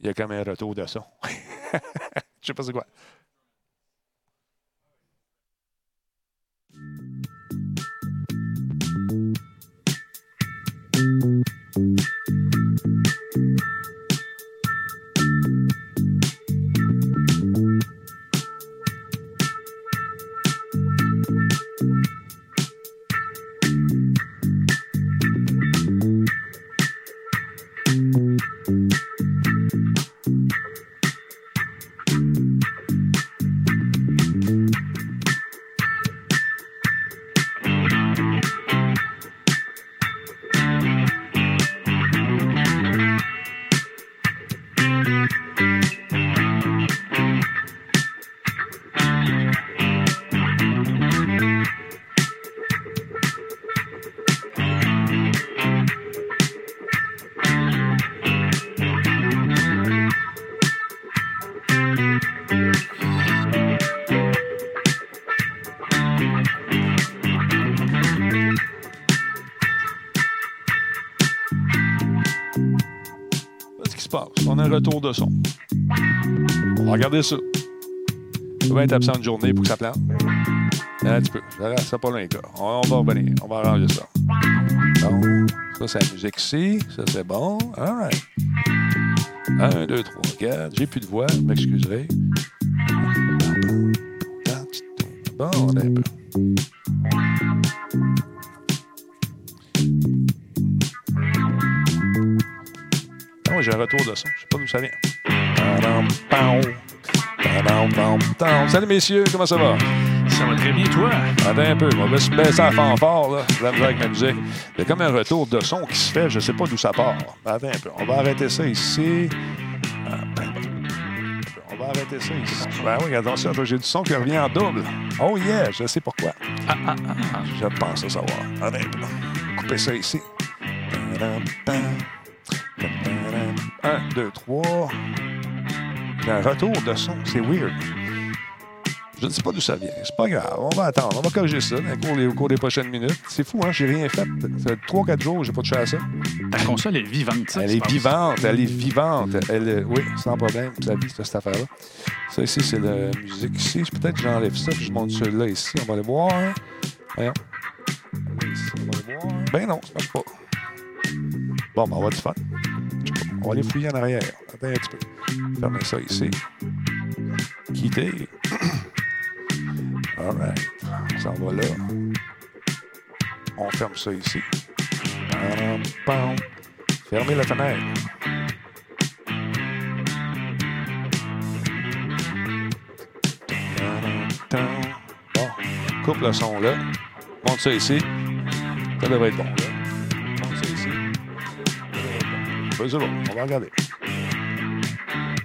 Il y a comme un retour de son. Je sais pas c'est quoi. Retour de son. On va regarder ça. Ça va être absent une journée pour que ça plante. Un petit peu. Ça pas loin, gars. On, va revenir. On va arranger ça. Bon. Ça, c'est la musique ici. Ça, c'est bon. All right. Un, deux, trois, quatre. J'ai plus de voix. Vous m'excuserez. Bon, on a un peu. j'ai un retour de son. Je sais pas d'où ça vient. Salut messieurs, comment ça va? Ça va très bien, toi? Attends un peu, on va se baisser à fanfare, là, la avec ma musique. Il y a comme un retour de son qui se fait, je sais pas d'où ça part. Attends un peu, on va arrêter ça ici. Ah, ben, on va arrêter ça ici. Ben oui, attention, j'ai du son qui revient en double. Oh yeah, je sais pourquoi. Ah, ah, je pense à savoir. Attends un peu, couper ça ici. 1, 2, 3. Un retour de son, c'est weird. Je ne sais pas d'où ça vient. C'est pas grave. On va attendre. On va corriger ça au cours des, prochaines minutes. C'est fou, hein? J'ai rien fait. Ça fait 3-4 jours j'ai pas touché à ça. Ta console est vivante. ça. Elle est vivante. Elle est vivante. Elle est... Oui, sans problème. Ça vit, cette affaire-là. Ça ici, c'est la musique ici. Peut-être que j'enlève ça puis je monte celui-là ici. On va aller voir. Voyons. On va aller voir. Ben non, ça marche pas. Bon, ben, on va du fun. On va aller fouiller en arrière. Fermer ça ici. Quitter. All right. Ça va là. On ferme ça ici. Pam. Fermez la fenêtre. Bon. Coupe le son là. Monte ça ici. Ça devrait être bon. Ben, c'est bon. On va regarder.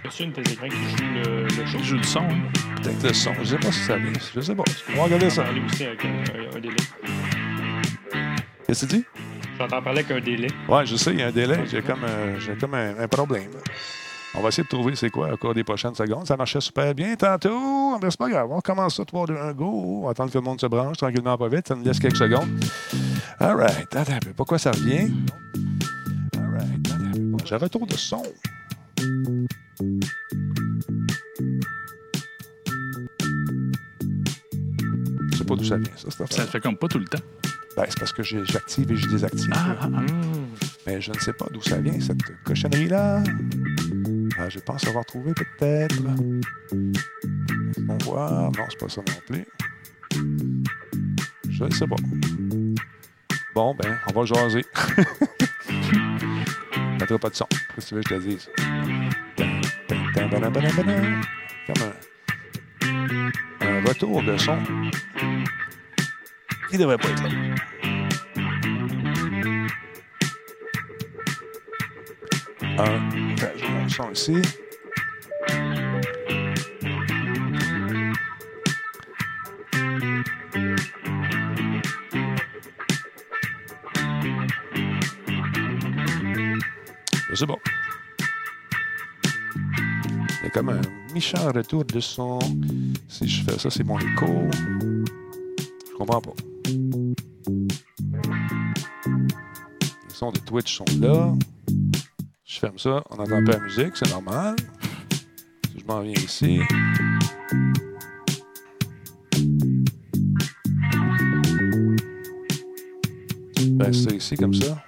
As-tu une de tes écrans qui joue le, le show? Je joue du son. hein. Peut-être le son. Je sais pas si ça vient. Je sais pas. On va regarder ça. parler aussi avec un, un délai. Qu'est-ce que tu dis? J'entends parler avec un délai. Ouais, je sais, il y a un délai. J'ai comme, euh, j'ai comme un, un problème. On va essayer de trouver c'est quoi au cours des prochaines secondes. Ça marchait super bien tantôt. Mais c'est pas grave. On commence ça 3, 2, 1, go. On va attendre que le monde se branche tranquillement, pas vite. Ça nous laisse quelques secondes. All right. Attends un peu. Pourquoi ça revient? Attends un retour de son. Je sais pas d'où ça vient, ça, cette Ça se fait comme pas tout le temps. Ben, c'est parce que j'active et je désactive. Ah, ah, ah. Mais je ne sais pas d'où ça vient, cette cochonnerie-là. Ah, je pense avoir trouvé peut-être. On voir. Non, c'est pas ça non plus. Je ne sais pas. Bon, ben, on va jaser. Mettrai pas de son. Qu'est-ce que tu veux que je te dise? Comme un, un retour de son qui devrait pas être là. Un. Enfin, je le son ici. Comme un méchant retour de son. Si je fais ça, c'est mon écho. Je comprends pas. Les sons de Twitch sont là. Je ferme ça. On n'entend pas la musique, c'est normal. Si je m'en viens ici. Ben, ça ici, comme ça.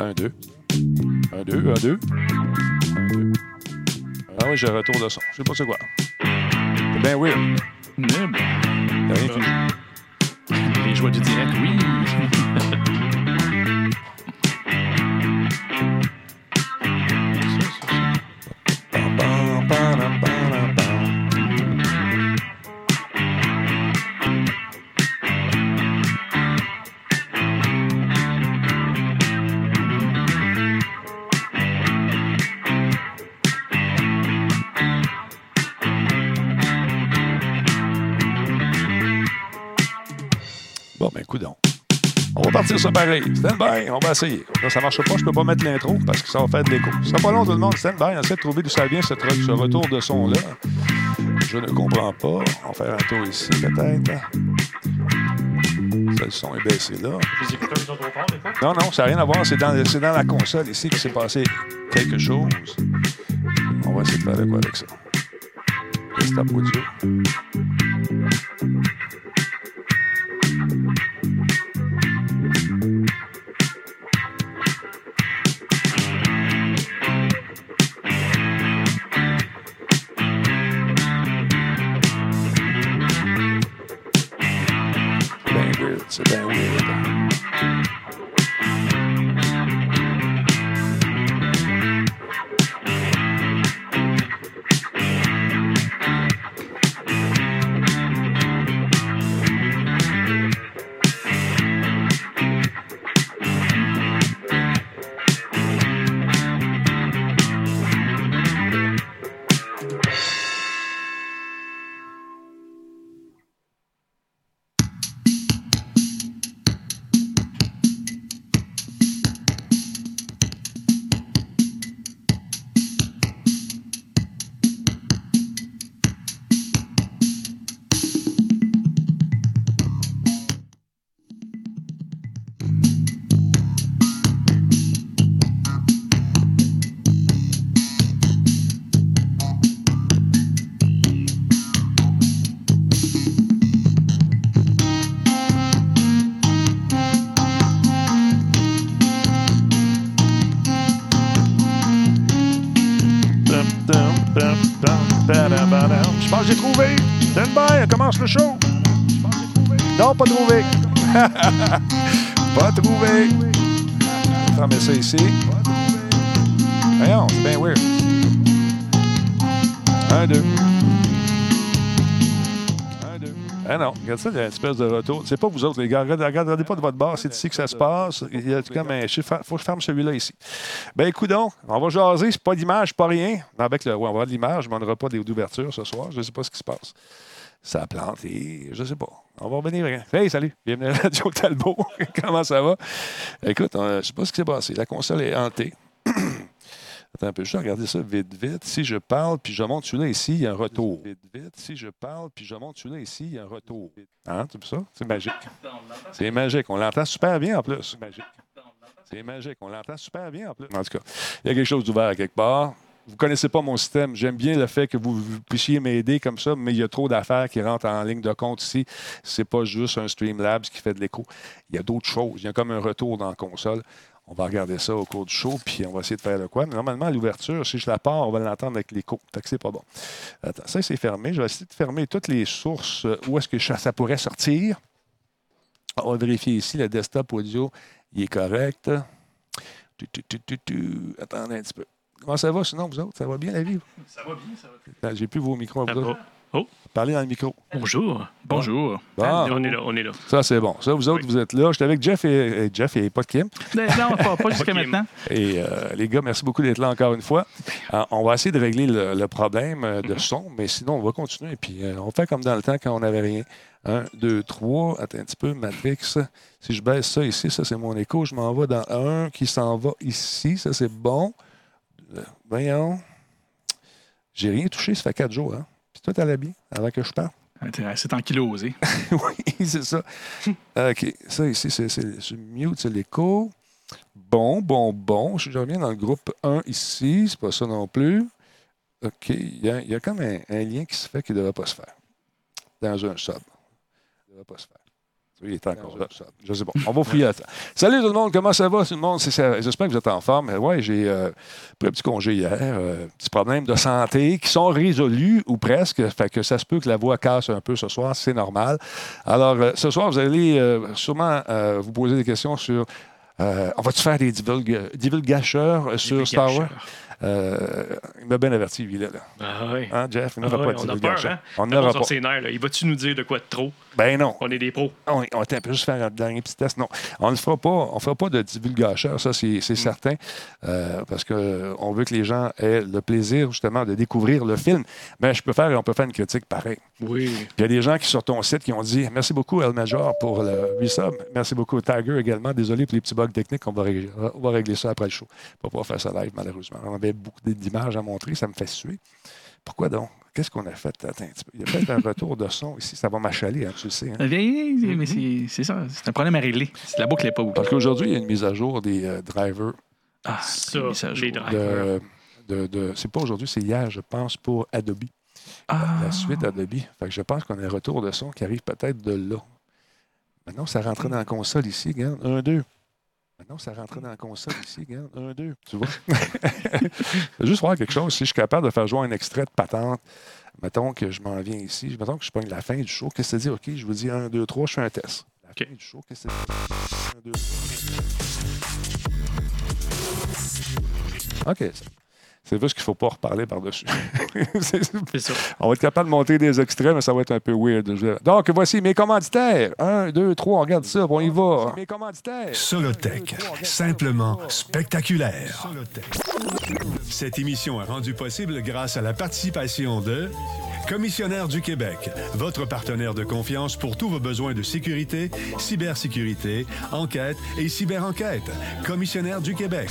Un, deux. Un, deux, un, deux. Ah oui, j'ai un retour de son. Je sais pas c'est quoi. C'est bien weird. Rien qui joue. les joies du direct, oui. ça pareil. Stand by, on va essayer. Là, ça marche pas, je peux pas mettre l'intro parce que ça va faire de l'écho. Ce sera pas long, tout le monde. Stand by, on essaie de trouver d'où ça vient, ce retour de son-là. Je ne comprends pas. On va faire un tour ici, peut-être. Ça, le son est baissé là. Non, non, ça n'a rien à voir. C'est dans, c'est dans la console ici qu'il s'est passé quelque chose. On va essayer de faire quoi avec ça. Audio. Non, pas trouvé. pas trouvé. On va ça ici. Voyons, c'est bien weird. Un, deux. Ah non, regarde ça, il y a une espèce de retour. C'est pas vous autres, les gars. Regardez, pas de votre bar, c'est ici que ça se passe. Il y a comme un chiffre. faut que je ferme celui-là ici. Ben, écoute donc, on va jaser. C'est pas d'image, pas rien. Avec le, on va avoir de l'image, mais on n'aura pas d'ouverture ce soir. Je ne sais pas ce qui se passe. Ça a planté, je sais pas. On va revenir. Hey, salut, bienvenue à la Radio Talbot. Comment ça va? Écoute, on- je sais pas ce qui s'est passé. La console est hantée. Attends un peu, je vais regarder ça vite, vite. Si je parle, puis je monte celui-là ici, il y a un retour. Vite, vite. Si je parle, puis je monte celui-là ici, il y a un retour. Hein, tu ça? C'est magique. C'est magique. On l'entend super bien en plus. C'est magique. C'est magique. On l'entend super bien en plus. En tout cas, il y a quelque chose d'ouvert à quelque part. Vous ne connaissez pas mon système. J'aime bien le fait que vous, puissiez m'aider comme ça, mais il y a trop d'affaires qui rentrent en ligne de compte ici. C'est pas juste un Streamlabs qui fait de l'écho. Il y a d'autres choses. Il y a comme un retour dans la console. On va regarder ça au cours du show, puis on va essayer de faire le quoi. Mais normalement, à l'ouverture, si je la pars, on va l'entendre avec l'écho. Que c'est pas bon. Attends, ça, c'est fermé. Je vais essayer de fermer toutes les sources euh, où est-ce que ça pourrait sortir. On va vérifier ici, le desktop audio, il est correct. Attendez un petit peu. Comment ça va sinon, vous autres? Ça va bien la vie? Ça va bien, ça va Ah, J'ai plus vos micros. Ah, vous autres. oh. Oh, Parlez dans le micro. Bonjour. Bonjour. Bon, on est là, on est là. ça c'est bon. Ça, vous autres, Oui. vous êtes là. J'étais avec Jeff et, et Jeff et pas de Kim. Ben, Non, pas, pas jusqu'à maintenant. Et euh, les gars, merci beaucoup d'être là encore une fois. Euh, on va essayer de régler le, le problème euh, de son, mais sinon, on va continuer. Puis euh, on fait comme dans le temps quand on n'avait rien. Un, deux, trois. Attends un petit peu, Matrix. Si je baisse ça ici, ça c'est mon écho. Je m'en vais dans un qui s'en va ici. Ça c'est bon. Voyons. J'ai rien touché, ça fait quatre jours. Hein? Puis toi, t'allais bien avant que je parte? C'est ankylosé. oui, c'est ça. OK. Ça ici, c'est mute, c'est l'écho. Bon, bon, bon. Je je reviens dans le groupe 1 ici. C'est pas ça non plus. OK. Il y a, il y a comme un, un lien qui se fait qui ne devrait pas se faire. Dans un sub. Il ne devrait pas se faire. Oui, il est encore là. Je sais pas. On va fouiller là-dedans. Salut tout le monde, comment ça va tout le monde? J'espère que vous êtes en forme. Oui, j'ai euh, pris un petit congé hier. euh, petits problèmes de santé qui sont résolus ou presque. Fait que ça se peut que la voix casse un peu ce soir, c'est normal. Alors, euh, ce soir, vous allez euh, sûrement euh, vous poser des questions sur. euh, on va-tu faire des divulga- divulgateurs sur Star Wars? Euh, il m'a bien averti, lui, là. là. Ah oui. Hein, Jeff? Il Ah n'aura ouais, pas de on a peur, hein? On n'aura pas. nerfs, là. Il va-tu nous dire de quoi de trop? Ben non. On est des pros. On, on peut juste faire un dernier petit test. Non, on ne fera pas. On fera pas de divulgation, ça c'est Mm. certain, euh, parce qu'on veut que les gens aient le plaisir justement de découvrir le film. Mais je peux faire, on peut faire une critique pareille. Oui. Il y a des gens qui sur ton site qui ont dit merci beaucoup El Major pour le resub, merci beaucoup Tiger également. Désolé pour les petits bugs techniques, on va régler, on va régler ça après le show. On va pas faire ça live malheureusement. On beaucoup d'images à montrer, ça me fait suer. Pourquoi donc? Qu'est-ce qu'on a fait? Attends. Il y a peut-être un retour de son ici, ça va m'achaler, hein, tu le sais. hein. Mais c'est c'est ça. C'est un problème à régler. C'est la boucle n'est pas bouclée. Parce qu'aujourd'hui, il y a une mise à jour des euh, drivers Ah, Ça, les de. drivers. de, de- c'est pas aujourd'hui, c'est hier, je pense, pour Adobe. Ah. La suite Adobe. Fait que je pense qu'on a un retour de son qui arrive peut-être de là. Maintenant, ça rentrait dans la console ici, regarde. Un, deux. Maintenant, ça rentrait dans la console ici, regarde. Un, deux. Tu vois? Juste voir quelque chose. Si je suis capable de faire jouer un extrait de patente, mettons que je m'en viens ici, mettons que je pogne la fin du show, qu'est-ce que ça dit? OK, je vous dis un, deux, trois, je fais un test. La fin du show, qu'est-ce que ça dit? Un, deux, trois. OK. C'est juste qu'il ne faut pas reparler par-dessus. On va être capable de monter des extraits, mais ça va être un peu weird. Donc, voici mes commanditaires. Un, deux, trois, on regarde ça, bon, on y va. Mes commanditaires. Solotech, simplement spectaculaire. Cette émission est rendue possible grâce à la participation de Commissionnaire du Québec, votre partenaire de confiance pour tous vos besoins de sécurité, cybersécurité, enquête et cyberenquête. Commissionnaire du Québec.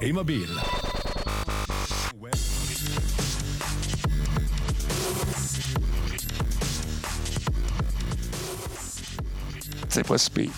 et mobiles. C'est pas si pire.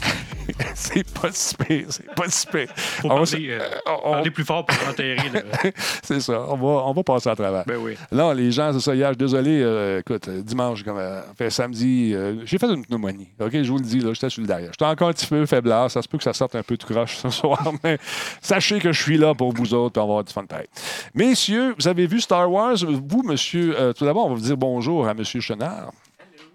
c'est pas si pire. C'est pas si pire. Faut On parler, euh, on- parler plus fort pour enterrer. le- c'est ça. On va, on va passer à travers. Ben oui. Non, les gens, c'est ça. Hier, je suis désolé. euh, écoute, euh, dimanche, comme, euh, fait samedi, euh, j'ai fait une pneumonie. OK, je vous le dis, là, j'étais sur le derrière. J'étais encore un petit peu faiblard. Ça se peut que ça sorte un peu de croche ce soir, mais sachez que je suis là pour vous autres, puis on va avoir du fun pareil. Messieurs, vous avez vu Star Wars? Vous, monsieur, euh, tout d'abord, on va vous dire bonjour à monsieur Chenard.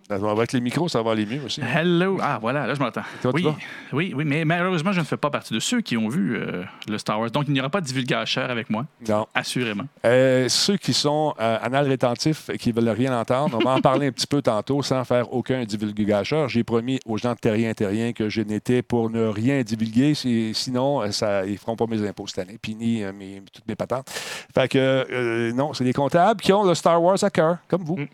Avec les micros, ça va aller mieux aussi. Hello. Ah, voilà, là, je m'entends. Oui, oui, oui, mais malheureusement, je ne fais pas partie de ceux qui ont vu euh, le Star Wars. Donc, il n'y aura pas de divulgateur avec moi, Non. assurément. Euh, ceux qui sont euh, anal rétentifs et qui veulent rien entendre, on va en parler un petit peu tantôt sans faire aucun divulgateur. J'ai promis aux gens de Terrien Terrien que je n'étais pour ne rien divulguer. Si- sinon, ça, ils ne feront pas mes impôts cette année, puis ni mes- toutes mes patentes. Fait que, non, c'est des comptables qui ont le Star Wars à cœur, comme vous. Mm.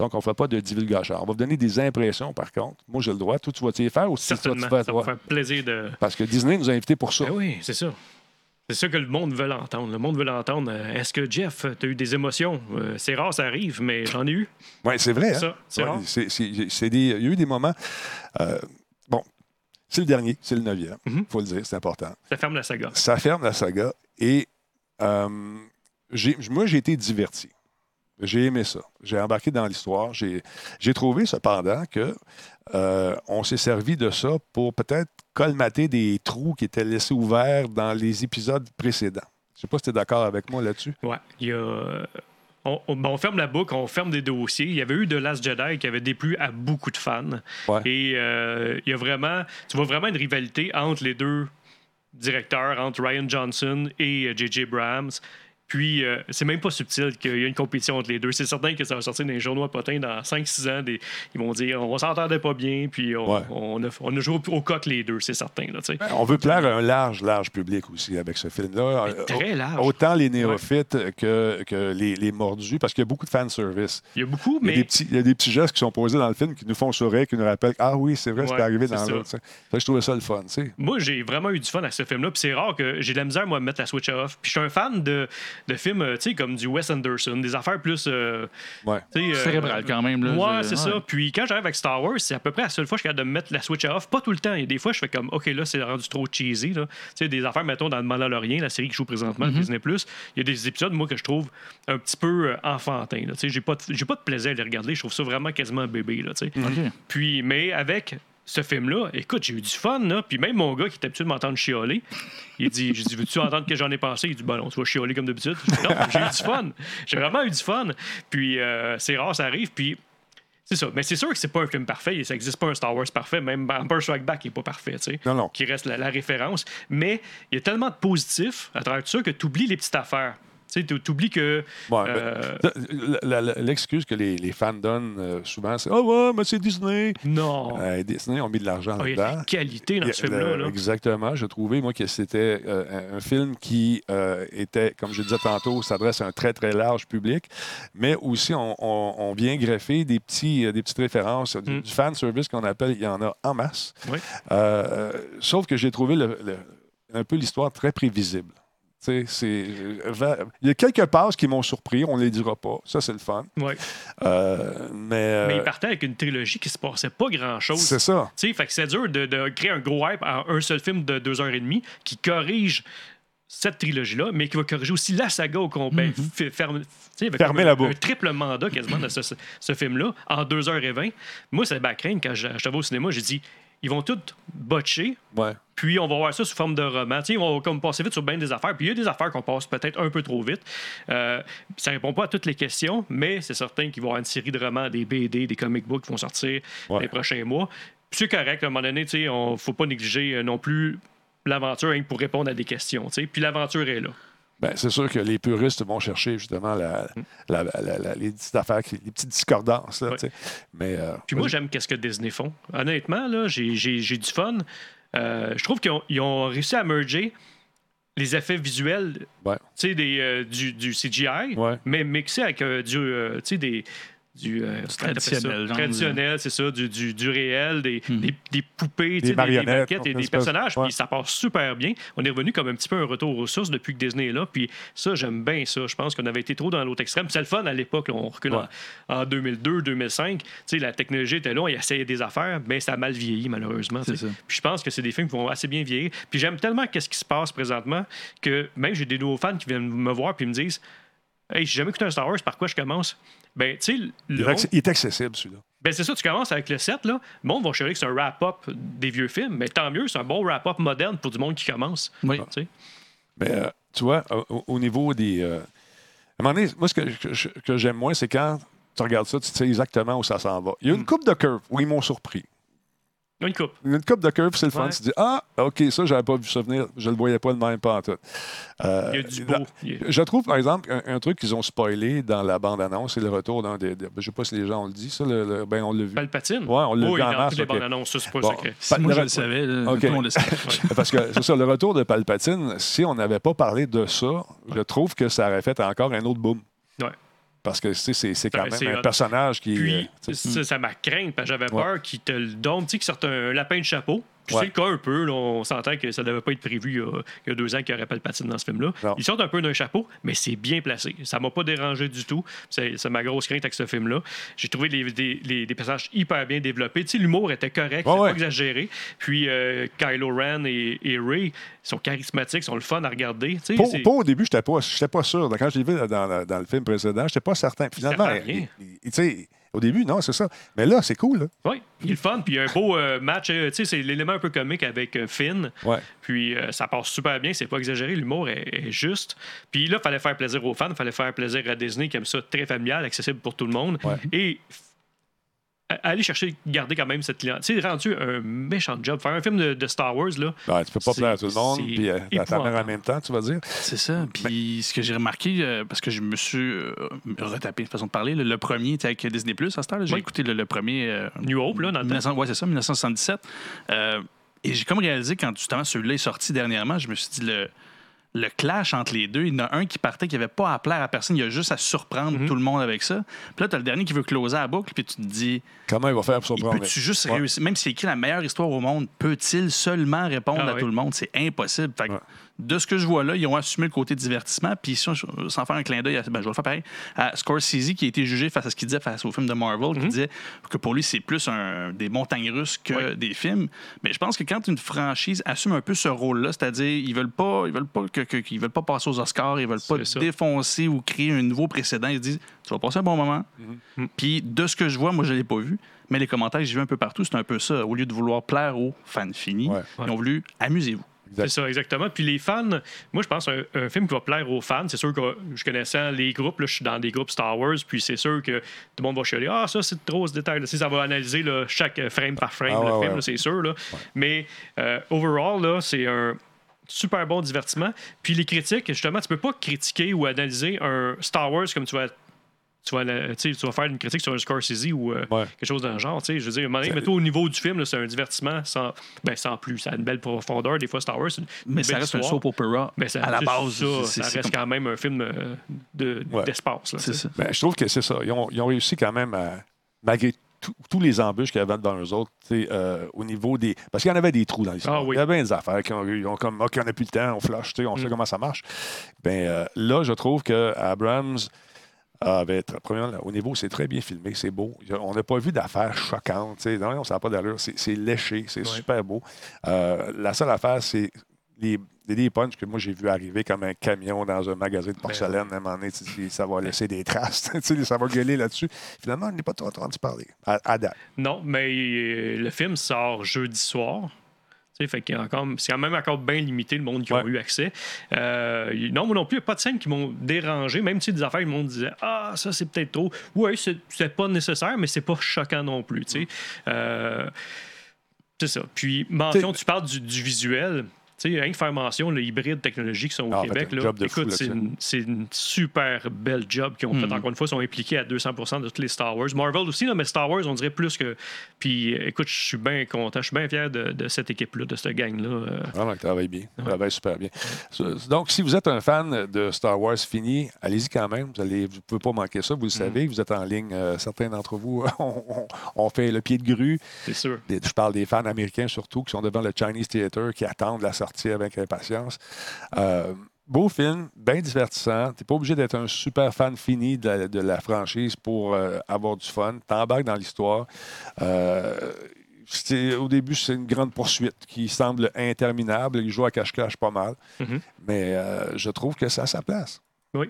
Donc, on ne fera pas de divulgateur. On va donner des impressions, par contre. Moi, j'ai le droit. Toi, tu vas t'y faire aussi. Certainement. Toi, tu Ça vas- va faire plaisir de. Parce que Disney nous a invités pour ça. Ben oui, c'est ça. C'est ça que le monde veut entendre. Le monde veut l'entendre. Euh, Est-ce que Jeff, tu as eu des émotions? Euh, c'est rare, ça arrive, mais j'en ai eu. Oui, c'est vrai. hein? Ça, c'est Ouais, rare. des- il y a eu des moments. euh, bon, c'est le dernier, c'est le neuvième. Il Mhm. faut le dire, c'est important. Ça ferme la saga. Ça ferme la saga et euh, moi, j'ai été diverti. J'ai aimé ça. J'ai embarqué dans l'histoire. J'ai trouvé cependant que euh, on s'est servi de ça pour peut-être colmater des trous qui étaient laissés ouverts dans les épisodes précédents. Je ne sais pas si tu es d'accord avec moi là-dessus. Ouais. Il y a. euh, On, on- ben, on ferme la boucle, on ferme des dossiers. Il y avait eu The Last Jedi qui avait déplu à beaucoup de fans. Ouais. Et euh, il y a vraiment. Tu vois vraiment une rivalité entre les deux directeurs, entre Ryan Johnson et euh, J.J. Abrams. Puis, euh, c'est même pas subtil qu'il y a une compétition entre les deux. C'est certain que ça va sortir dans les journaux à potin dans 5-6 ans. Des, ils vont dire on s'entendait pas bien, puis on, Ouais. on a, on a joué au, au coq les deux, c'est certain. Là. On veut plaire à un large, large public aussi avec ce film-là. Mais très Euh, large. Autant les néophytes que, que les, les mordus, parce qu'il y a beaucoup de fanservice. Il y a beaucoup, Il y, a mais des petits, il y a des petits gestes qui sont posés dans le film qui nous font sourire, qui nous rappellent Ah oui, c'est vrai, c'est Ouais, arrivé c'est dans ça. l'autre. que je trouvais ça le fun. tu sais. moi, j'ai vraiment eu du fun avec ce film-là. Puis c'est rare que j'ai de la misère, moi, à mettre la Switch off. Puis je suis un fan de, de films, euh, tu sais, comme du Wes Anderson, des affaires plus. euh, Ouais. euh, Cérébral, quand même, là. Ouais, Je- c'est ça. Puis quand j'arrive avec Star Wars, c'est à peu près la seule fois que je suis capable de mettre la Switch off. Pas tout le temps. Il y a des fois, je fais comme, OK, là, c'est rendu trop cheesy. là. Tu sais, des affaires, mettons, dans le Mandalorian, la série qui joue présentement, Mm-hmm. Disney Plus, il y a des épisodes, moi, que je trouve un petit peu euh, enfantins. là. Tu sais, j'ai pas, de- j'ai pas de plaisir à les regarder. Je trouve ça vraiment quasiment bébé. Là, tu sais. OK. Puis, mais avec ce film-là, écoute, j'ai eu du fun, là. Puis même mon gars qui était habitué de m'entendre chialer, il dit, j'ai dit, veux-tu entendre que j'en ai pensé? Il dit, ben non, tu vas chialer comme d'habitude. Non, j'ai eu du fun. J'ai vraiment eu du fun. Puis euh, c'est rare, ça arrive. Puis c'est ça. Mais c'est sûr que c'est pas un film parfait. Ça n'existe pas un Star Wars parfait. Même Empire Strike Back n'est pas parfait, tu sais. Non, non. Qui reste la, la référence. Mais il y a tellement de positifs à travers tout ça que tu oublies les petites affaires. Tu oublies que. Ouais, euh, ben, la- L'excuse que les, les fans donnent euh, souvent, c'est Ah ouais, mais c'est Disney. non. Euh, Disney ont mis de l'argent Ah, il y a de qualité dans a- ce film-là. Exactement. J'ai trouvé, moi, que c'était euh, un- un film qui euh, était, comme je disais tantôt, s'adresse à un très, très large public, mais aussi on, on- on vient greffer des, petits, euh, des petites références, du, Mm. du fan service qu'on appelle, il y en a en masse. Oui. Euh, sauf que j'ai trouvé le- le- un peu l'histoire très prévisible. Il y a quelques passes qui m'ont surpris, on ne les dira pas. Ça, c'est le fun. Ouais. Euh, mais euh, Mais il partait avec une trilogie qui se passait pas grand-chose. c'est ça. Fait que c'est dur de, de créer un gros hype en un seul film de deux heures et demie qui corrige cette trilogie-là, mais qui va corriger aussi la saga au complet. Ferme- avec Fermer un, la boucle. un triple mandat quasiment de ce, film-là en 2h20. Moi, c'est ma crainte quand je- j'étais au cinéma, j'ai dit ils vont tout botcher, Ouais. puis on va voir ça sous forme de roman. Tu sais, ils vont comme passer vite sur bien des affaires. Puis il y a des affaires qu'on passe peut-être un peu trop vite. Euh, ça répond pas à toutes les questions, mais c'est certain qu'il va y avoir une série de romans, des BD, des comic books qui vont sortir Ouais. les prochains mois. C'est correct, à un moment donné, sais, on faut pas négliger euh, non plus l'aventure pour répondre à des questions. Puis l'aventure est là. Ben, c'est sûr que les puristes vont chercher justement la, la- les petites affaires, les petites discordances. là. Mais, euh, Puis moi, j'aime qu'est-ce que Disney font. Honnêtement, là, j'ai, j'ai- j'ai du fun. Euh, je trouve qu'ils ont, ils ont réussi à merger les effets visuels Ouais. des, euh, du, du CGI, Ouais. mais mixé avec euh, du, des, du euh, traditionnel, genre, Traditionnel, c'est ça, du, du, du réel, des, Mhm. des, des poupées, Des maquettes et des personnages, puis ça passe super bien. On est revenu comme un petit peu un retour aux sources depuis que Disney est là, puis ça, j'aime bien ça. Je pense qu'on avait été trop dans l'autre extrême. C'est le fun à l'époque, on recule en- Ouais. en, 2002, 2005. Tu sais, la technologie était là, on essayait des affaires, mais ça a mal vieilli, malheureusement. Puis je pense que c'est des films qui vont assez bien vieillir. Puis j'aime tellement qu'est-ce qui se passe présentement que même j'ai des nouveaux fans qui viennent me voir puis me disent Hey, j'ai jamais écouté un Star Wars, par quoi je commence? Ben, tu sais, il, est accessible, celui-là. ben c'est ça, tu commences avec le 7, là. Le monde va chercher que c'est un wrap-up des vieux films, mais tant mieux, c'est un bon wrap-up moderne pour du monde qui commence. Oui. Tu. Mais euh, tu vois, au, au niveau des. euh, à un moment donné, moi, ce que, que- que j'aime moins, c'est quand tu regardes ça, tu sais exactement où ça s'en va. Il y a une Mm. coupe de curve où ils m'ont surpris. Une coupe. Une coupe de curve, c'est le fun. Ouais. Tu dis, ah, OK, ça, j'avais pas vu ça venir. Je le voyais pas de même, pas en tout. Euh, Il y a du beau. Je trouve, par exemple, un, un truc qu'ils ont spoilé dans la bande-annonce, c'est le retour d'un des. des- je sais pas si les gens ont le dit, ça. le- le- ben, on l'a vu. Palpatine? Ouais, on l'a oui, vu en dans masse, toutes les ok. bandes annonces, ça, c'est pas Bon. secret. Pa- Moi, le je le savais. là. Tout le monde le savait. Parce que c'est ça, le retour de Palpatine, si on n'avait pas parlé de ça, je trouve que ça aurait fait encore un autre boom. Parce que c'est c'est quand Ben, même c'est un personnage qui. Puis, euh, ça, ça m'a craint, parce que j'avais Ouais. peur qu'il te le donne, tu sais, qu'il sorte un lapin de chapeau. Ouais. c'est le cas un peu, là, on s'entend que ça devait pas être prévu il y a, il y a deux ans qu'il y aurait pas le patine dans ce film-là. Non. Il sort un peu d'un chapeau, mais c'est bien placé. Ça m'a pas dérangé du tout. C'est ma grosse crainte avec ce film-là. J'ai trouvé les, des, les- personnages hyper bien développés. Tu sais, l'humour était correct, Ouais, pas exagéré. Puis euh, Kylo Ren et, et Ray sont charismatiques, sont le fun à regarder. Pas, c'est- pas au début, j'étais pas, j'étais pas sûr. Quand je l'ai vu dans, le- dans le film précédent, j'étais pas certain. Finalement, il- il- au début, non, c'est ça. Mais là, c'est cool. Là. Oui, il est le fun. Puis il y a un beau euh, match. euh, tu sais, c'est l'élément un peu comique avec euh, Finn. Ouais. Puis ça passe super bien. C'est pas exagéré. L'humour est, est juste. Puis là, il fallait faire plaisir aux fans. Il fallait faire plaisir à Disney qui aime ça très familial, accessible pour tout le monde. Ouais. Et aller chercher, garder quand même cette clientèle. Tu sais, rendu un méchant job. Faire un film de, de Star Wars, là. Ben, tu peux pas C'est- plaire à tout le monde, c'est puis euh, à ta mère en même temps, tu vas dire. C'est ça. Puis ce que j'ai remarqué, euh, parce que je me suis euh, retapé une façon de parler, le, le premier était avec Disney Plus à cette heure. J'ai Oui. écouté le, le premier. euh, New Hope, là, dans le temps. 1900 ouais, c'est ça, 1977. Euh, et j'ai comme réalisé quand justement celui-là est sorti dernièrement, je me suis dit le, le clash entre les deux. Il y en a un qui partait qui n'avait pas à plaire à personne, il a juste à surprendre Mhm. tout le monde avec ça. Puis là, tu as le dernier qui veut closer la boucle, puis tu te dis, Comment il va faire pour surprendre? peut-tu juste Ouais. réussir, même s'il écrit la meilleure histoire au monde, peut-il seulement répondre Ah à oui. tout le monde? C'est impossible. Fait que Ouais. De ce que je vois là, ils ont assumé le côté divertissement. Puis si on- sans faire un clin d'œil, à- ben, je vais le faire pareil, à Scorsese qui a été jugé face à ce qu'il disait face au film de Marvel, qui disait que pour lui, c'est plus un, des montagnes russes que Oui. des films. Mais je pense que quand une franchise assume un peu ce rôle-là, c'est-à-dire ils veulent pas, ils veulent pas que, que- qu'ils veulent pas passer aux Oscars, ils veulent pas défoncer ou créer un nouveau précédent. Ils se disent, tu vas passer un bon moment. Puis de ce que je vois, moi je l'ai pas vu, mais les commentaires que j'ai vus un peu partout, c'est un peu ça. Au lieu de vouloir plaire aux fans finis, Ouais. ils ont voulu amusez-vous. C'est ça, exactement. Puis les fans, moi, je pense un, un film qui va plaire aux fans. C'est sûr que je connaissais les groupes, là, je suis dans des groupes Star Wars, puis c'est sûr que tout le monde va chialer Ah, ça, c'est trop ce détail. là. Ça va analyser là, chaque frame par frame Ah, le ouais, film, ouais. c'est sûr. Là. Mais euh, overall, là, c'est un super bon divertissement. Puis les critiques, justement, tu peux pas critiquer ou analyser un Star Wars comme tu vas. Tu vas, la- tu vas faire une critique sur un Scorsese ou euh, Ouais. quelque chose dans le genre. tu sais. Je veux dire, donné, mets-toi au niveau du film, c'est un divertissement sans, ben, sans plus. Ça a une belle profondeur. Des fois, Star Wars, une Mais ça reste un soap opera Ben, ça- à la base. ça, reste comme- quand même un film euh, de- Ouais. d'espace. Ben, je trouve que c'est ça. Ils ont, ils ont réussi quand même à, malgré tous les embûches qu'il y avait devant eux autres, tu sais, euh, au niveau des. Parce qu'il y en avait des trous dans l'histoire. Ah oui. Il y avait des affaires qui ont eu. Ils ont comme, OK, on n'a plus le temps, on flush, tu sais, on sait Mm. comment ça marche. Ben, euh, là, je trouve que Abrams avait. très- Premièrement, au niveau, c'est très bien filmé, c'est beau. On n'a pas vu d'affaires choquantes. tu sais. Non, ça n'a pas d'allure. C'est léché, c'est Ouais. super beau. Euh, la seule affaire, c'est les, les, des punchs que moi j'ai vu arriver comme un camion dans un magasin de porcelaine. À un moment donné, ça va laisser des traces. ça va gueuler là-dessus. Finalement, on n'est pas trop entendu parler. À, à date. Non, mais euh, le film sort jeudi soir. Fait qu'il y a encore, c'est quand même encore bien limité le monde qui Ouais. ont eu accès. Euh, non, moi non plus, il n'y a pas de scènes qui m'ont dérangé, même si des affaires, le monde disait Ah, ça c'est peut-être trop. Oui, c'est, pas nécessaire, mais c'est pas choquant non plus. Euh, c'est ça. Puis, mention, tu parles du, du visuel. Tu sais, rien que faire mention, le hybride technologique qui sont au Ah, Québec. fait un Là, job de fou écoute, c'est une, super belle job qu'ils ont fait. Mhm. Encore une fois, ils sont impliqués à 200 de tous les Star Wars. Marvel aussi, là, mais Star Wars, on dirait plus que. Puis, euh, écoute, je suis bien content, je suis bien fier de, de cette équipe-là, de cette gang-là. euh. Vraiment, il travaille bien. Il travaille super bien. Donc, si vous êtes un fan de Star Wars fini, allez-y quand même. Vous ne pouvez pas manquer ça. Vous le savez, vous êtes en ligne. euh, certains d'entre vous ont on, fait le pied de grue. c'est sûr. Je parle des fans américains surtout qui sont devant le Chinese Theater, qui attendent la sortie avec impatience. Euh, beau film, bien divertissant. Tu n'es pas obligé d'être un super fan fini de la, de la franchise pour euh, avoir du fun. Tu embarques dans l'histoire. Euh, au début, c'est une grande poursuite qui semble interminable. Il joue à cache-cache pas mal. Mhm. Mais euh, je trouve que ça a sa place. Oui.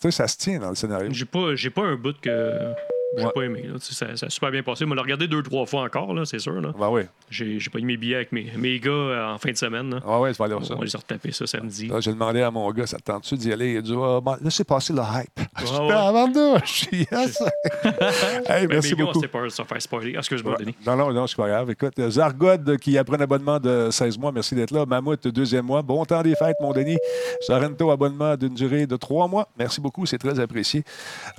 Tu sais, ça se tient dans le scénario. J'ai pas, j'ai pas un bout que j'ai Ouais. pas aimé. là. Ça, ça a super bien passé. On l'a regardé deux, trois fois encore, là, c'est sûr. Là. Ben oui. J'ai, j'ai pas eu mes billets avec mes, mes gars euh, en fin de semaine. là. Ah ouais, tu vas aller voir ça. On va les retaper ça samedi. Là, j'ai demandé à mon gars, ça te tente-tu d'y aller? Il a dit, ah, bon, laissez passer le hype. Je suis ouais. avant de je yes. hey, Mais merci mes gars, beaucoup. on s'est peur de se faire spoiler. Ah, Excuse-moi, Ouais. Denis. Non, non, non, c'est pas grave. Écoute, euh, Zargod qui a pris un abonnement de 16 mois, merci d'être là. Mammouth, deuxième mois. Bon temps des fêtes, mon Denis. Sorrento, abonnement d'une durée de trois mois. Merci beaucoup, c'est très apprécié.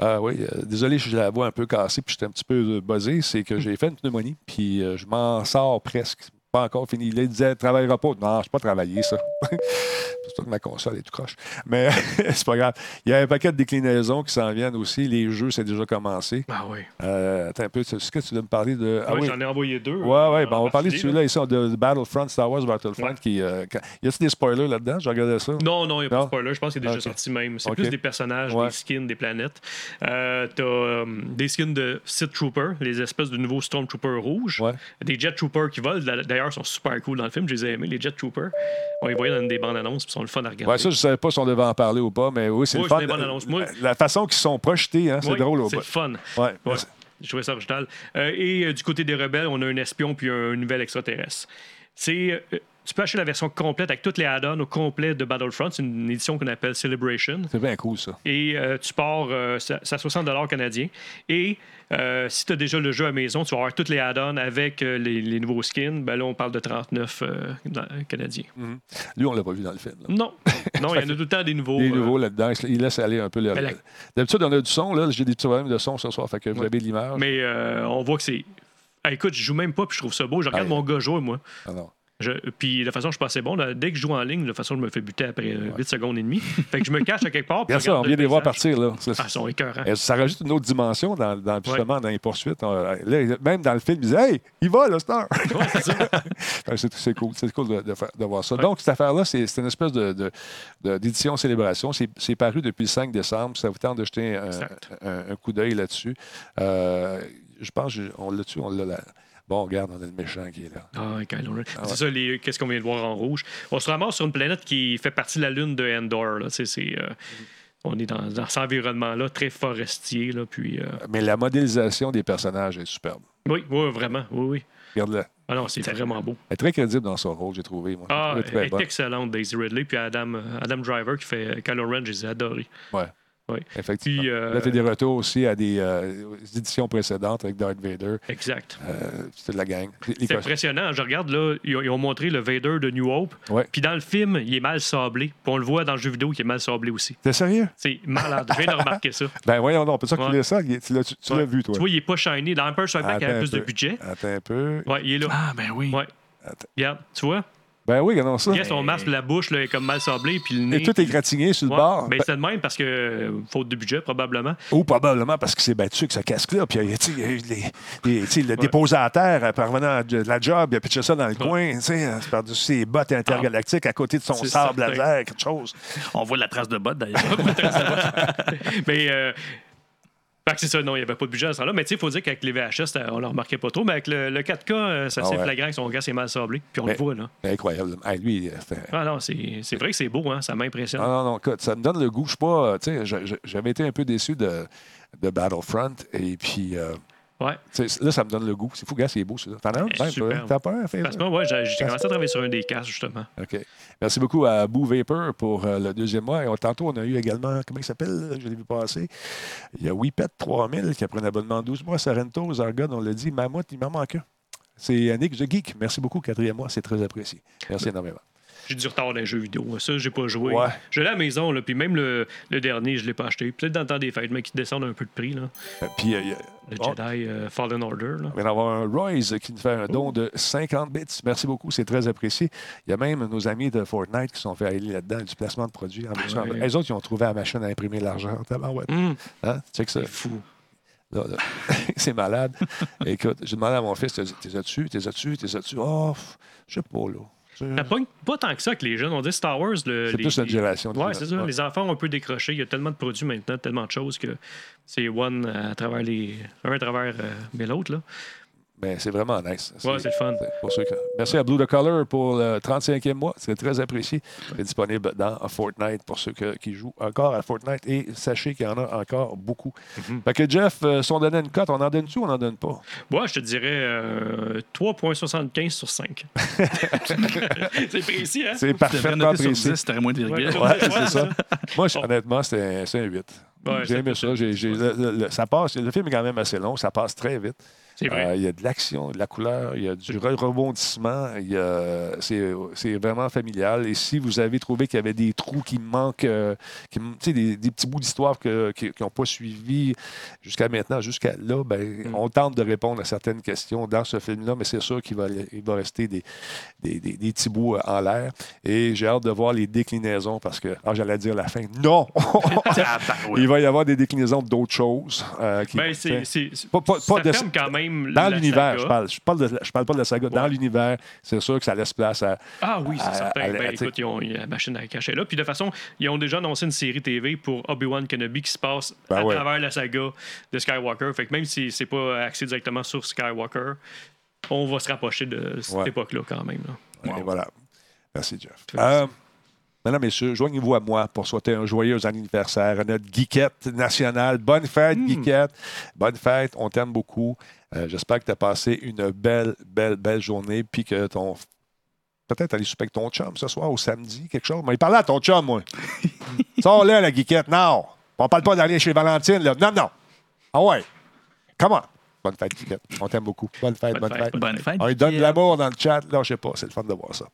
Euh, oui, euh, désolé, j'ai la voix un peu cassée, puis j'étais un petit peu euh, buzzé. C'est que j'ai fait une pneumonie, puis euh, je m'en sors presque. Pas encore fini. Il disait, travaillera pas. Non, je ne pas travaillé, ça. c'est pour ça que ma console est tout croche. Mais c'est pas grave. Il y a un paquet de déclinaisons qui s'en viennent aussi. Les jeux, c'est déjà commencé. Ah oui. Euh, attends un peu, est-ce que tu veux me parler de. Ouais, J'en ai envoyé deux. Ouais, ouais, euh, ben, on va en parler de celui-là ici, de, de Battlefront, Star Wars Battlefront. Ouais. Qui, euh, quand- Y a-t-il des spoilers là-dedans? Je regardais ça. Non, non, il n'y a pas de spoiler. Je pense qu'il est déjà sorti même. C'est plus des personnages, Ouais. des skins, des planètes. Euh, T'as des skins de Sith Troopers, les espèces de nouveaux Stormtroopers rouges. Ouais. Des Jet Troopers qui volent. D'ailleurs, ils sont super cool dans le film. Je les ai aimés, les Jet Troopers. On les voyait dans des bandes annonces, puis sont le fun à regarder. Ouais, ça, je savais pas si on devait en parler ou pas, mais oui, c'est Ouais, le fun. annonces. Moi- La façon qu'ils sont projetés, hein, c'est Oui, drôle au C'est le fun. Ouais. Ouais. J'ai trouvé ça original. Euh, et euh, du côté des rebelles, on a un espion puis un nouvel extraterrestre. C'est. euh, tu peux acheter la version complète avec toutes les add-ons au complet de Battlefront. C'est une édition qu'on appelle Celebration. C'est bien cool, ça. Et euh, tu pars, euh, c'est à 60 canadiens. Et euh, si tu as déjà le jeu à maison, tu vas avoir toutes les add-ons avec euh, les, les nouveaux skins. Ben là, on parle de 39 euh, dans- canadiens. Lui, on l'a pas vu dans le film. là. Non, non, il y en a tout le temps des nouveaux. Euh, nouveaux là-dedans, il laisse aller un peu le. La- D'habitude, on a du son, là. J'ai des petits problèmes de son ce soir, fait que vous Ouais. avez l'image. mais on voit que c'est. Ah, écoute, je joue même pas, puis je trouve ça beau. Je regarde mon gars jouer, moi. Ah non. Je- puis de toute façon, je suis pas assez bon. là. Dès que je joue en ligne, de toute façon, je me fais buter après euh, 8 secondes et demie. fait que je me cache à quelque part. Regarde je ça, on vient de le les voir partir, là. C'est- Ah, ils sont écœurants. Et Ça rajoute une autre dimension dans, dans- justement dans les poursuites. On- là, même dans le film, il disait Hey, il va, le star! Ouais, c'est ça. Cool, c'est cool de, de faire- de voir ça. Donc, cette affaire-là, c'est une espèce de- de- de- d'édition célébration. C'est paru depuis le 5 décembre. Ça vous tente de jeter un, Exact. un- un coup d'œil là-dessus. Euh, je pense qu'on l'a dessus, on l'a là. Bon, regarde, on a le méchant qui est là. Ah, Kylo Ren. Ah C'est ça, les- qu'est-ce qu'on vient de voir en rouge? On se ramasse sur une planète qui fait partie de la lune de Endor. Là. C'est, euh, on est dans, dans cet environnement-là, très forestier. Là, puis, euh, Mais la modélisation des personnages est superbe. oui, oui, vraiment. Oui, oui. Regarde-la. Ah non, c'est vraiment beau. Elle est très crédible dans son rôle, j'ai trouvé. Moi. Ah, Elle est elle très est bonne. excellente, Daisy Ridley. Puis Adam, Adam Driver qui fait Kylo Ren, je les ai adorés. Ouais. Oui. Effectivement. Puis, euh, Là, tu as des retours aussi à des euh, éditions précédentes avec Darth Vader. Exact. Euh, C'était de la gang. C'est impressionnant. Je regarde, là, ils ont, ils ont montré le Vader de New Hope. Ouais. Puis dans le film, il est mal sablé. Puis on le voit dans le jeu vidéo qui est mal sablé aussi. T'es sérieux? C'est malade. Je viens de remarquer ça. Ben voyons peut-être que tu Ouais. l'as ça? il Tu l'as tu l'as Ouais. vu, toi. Tu vois, il est pas shiny. Dans Empire Strike Back, il y un plus de peu. budget. Attends un peu. Ouais, il est là. Ah, ben oui. Ouais. Attends. Regarde, tu vois? Ben oui, regardons ça. Regarde, son masque, la bouche là, est comme mal sablé, puis le nez. Et tout est gratigné sur le Ouais. bord. Ben, c'est de même parce que, euh, faute de budget, probablement. Ou probablement parce qu'il s'est battu avec ce casque-là. Puis tu sais, il, a eu il l'a déposé à terre en parvenant de la job. Il a pitché ça dans le coin. tu sais, euh, par-dessus ses bottes intergalactiques à côté de son sable certain. laser, quelque chose. On voit la trace de botte d'ailleurs. Mais. Euh, fait que c'est ça, non, il n'y avait pas de budget à ce temps-là. Mais tu sais, il faut dire qu'avec les VHS, ça- on ne le remarquait pas trop. Mais avec le, le 4K, euh, c'est Ah ouais. flagrant que son gars, c'est mal sablé. Puis on Mais- le voit, là. Incroyable. Hey, lui, c'était- Ah non, c'est vrai que c'est beau, hein, ça m'impressionne. Non, non, non, écoute, ça me donne le goût. Je suis pas. euh, Tu sais, j'avais été un peu déçu de, de Battlefront. Et puis, euh, Ouais. là, ça me donne le goût. C'est fou, gars, c'est beau, ça. T'en as un? Eh? T'as pas un? Parce que moi, ouais, j'ai commencé à travailler sur un des casques, justement. OK. Merci beaucoup à Boo Vapor pour euh, le deuxième mois. Et tantôt, on a eu également, comment il s'appelle? Je l'ai vu passer? Il y a Whippet 3000 qui a pris un abonnement de 12 mois. Sorrento, Zargon, on l'a dit. Mammouth, il m'en manque un. C'est Nick The Geek. Merci beaucoup, quatrième mois. C'est très apprécié. Merci énormément. J'ai du retard dans les jeux vidéo. Ça, j'ai pas joué. Ouais. Je l'ai à la maison, là, puis même le, le dernier, je l'ai pas acheté. Peut-être dans le temps des fêtes, mais qui descendent un peu de prix. Là. Euh, Puis, euh, Le Oh. Jedi euh, Fallen Order. Là. Il va y avoir un Royce qui nous fait un don de 50 bits. Merci beaucoup, c'est très apprécié. Il y a même nos amis de Fortnite qui se sont fait aller là-dedans, du placement de produits. En plus, ouais. Les autres, ils ont trouvé la machine à imprimer l'argent. Tabarouette. Hum, Hein? Check ça. c'est fou. C'est malade. Écoute, j'ai demandé à mon fils, t'es t'es dessus, t'es dessus, t'es dessus. Oh, je sais pas, là. Ça pogne pas tant que ça que les jeunes. On dit Star Wars. le- C'est plus notre génération. Ouais, c'est ça. Ouais. Les enfants ont un peu décroché. Il y a tellement de produits maintenant, tellement de choses que c'est one à travers les. Un à travers euh, mais l'autre. là. Mais c'est vraiment nice. Ouais, c'est le fun. pour ceux que- Merci à Blue the Color pour le 35e mois. C'est très apprécié. C'est disponible dans Fortnite pour ceux que- qui jouent encore à Fortnite. Et sachez qu'il y en a encore beaucoup. Mhm. Fait que Jeff, euh, si on donnait une cote, on en donne-tu ou on n'en donne pas? Moi, je te dirais euh, 3,75 sur 5. c'est précis, hein? C'est parfaitement précis. 10, t'aurais moins de virgule. Ouais. Ouais, c'est ça. Moi, je- honnêtement, c'est un, c'est un 8. Ouais, j'ai aimé ça. J'ai- j'ai- le, le- le- ça passe, le film est quand même assez long. Ça passe très vite. Euh, il y a de l'action, de la couleur, il y a du re- rebondissement. a- C'est c'est vraiment familial. Et si vous avez trouvé qu'il y avait des trous qui manquent, euh, qui, des, des petits bouts d'histoire que- qui n'ont pas suivi jusqu'à maintenant, jusqu'à là, ben, Mm. on tente de répondre à certaines questions dans ce film-là, mais c'est sûr qu'il va, il va rester des, des, des- des petits bouts euh, en l'air. Et j'ai hâte de voir les déclinaisons parce que, ah, j'allais dire la fin. Non! il va y avoir des déclinaisons d'autres choses. euh, qui- Ben, c'est, Pas- pas- ça de- ferme quand même dans l'univers, je parle. Je parle, de- je parle pas de la saga. Dans l'univers, c'est sûr que ça laisse place à. Ah oui, c'est certain. à- Ben, à- écoute, ils ont, la machine à cacher là. Puis de toute façon, ils ont déjà annoncé une série TV pour Obi-Wan Kenobi qui se passe Ben à ouais. travers la saga de Skywalker. Fait que même si c'est pas axé directement sur Skywalker, on va se rapprocher de cette Ouais. époque-là quand même. là. Et voilà. Merci, Jeff. Euh, Mesdames, Messieurs, joignez-vous à moi pour souhaiter un joyeux anniversaire à notre geekette nationale. Bonne fête, Hmm. geekette. Bonne fête. On t'aime beaucoup. Euh, J'espère que tu as passé une belle, belle, belle journée puis que ton peut-être aller souper avec ton chum ce soir ou samedi, quelque chose. Mais il parlait à ton chum, moi. Sors là, la geekette. Non. On parle pas d'aller chez Valentine, là. Non, non. Ah ouais. Comment? Bonne fête, geekette. On t'aime beaucoup. Bonne fête, bonne, Bonne fête. fête. Bonne fête. On lui donne de l'amour dans le chat. Là, je sais pas. C'est le fun de voir ça.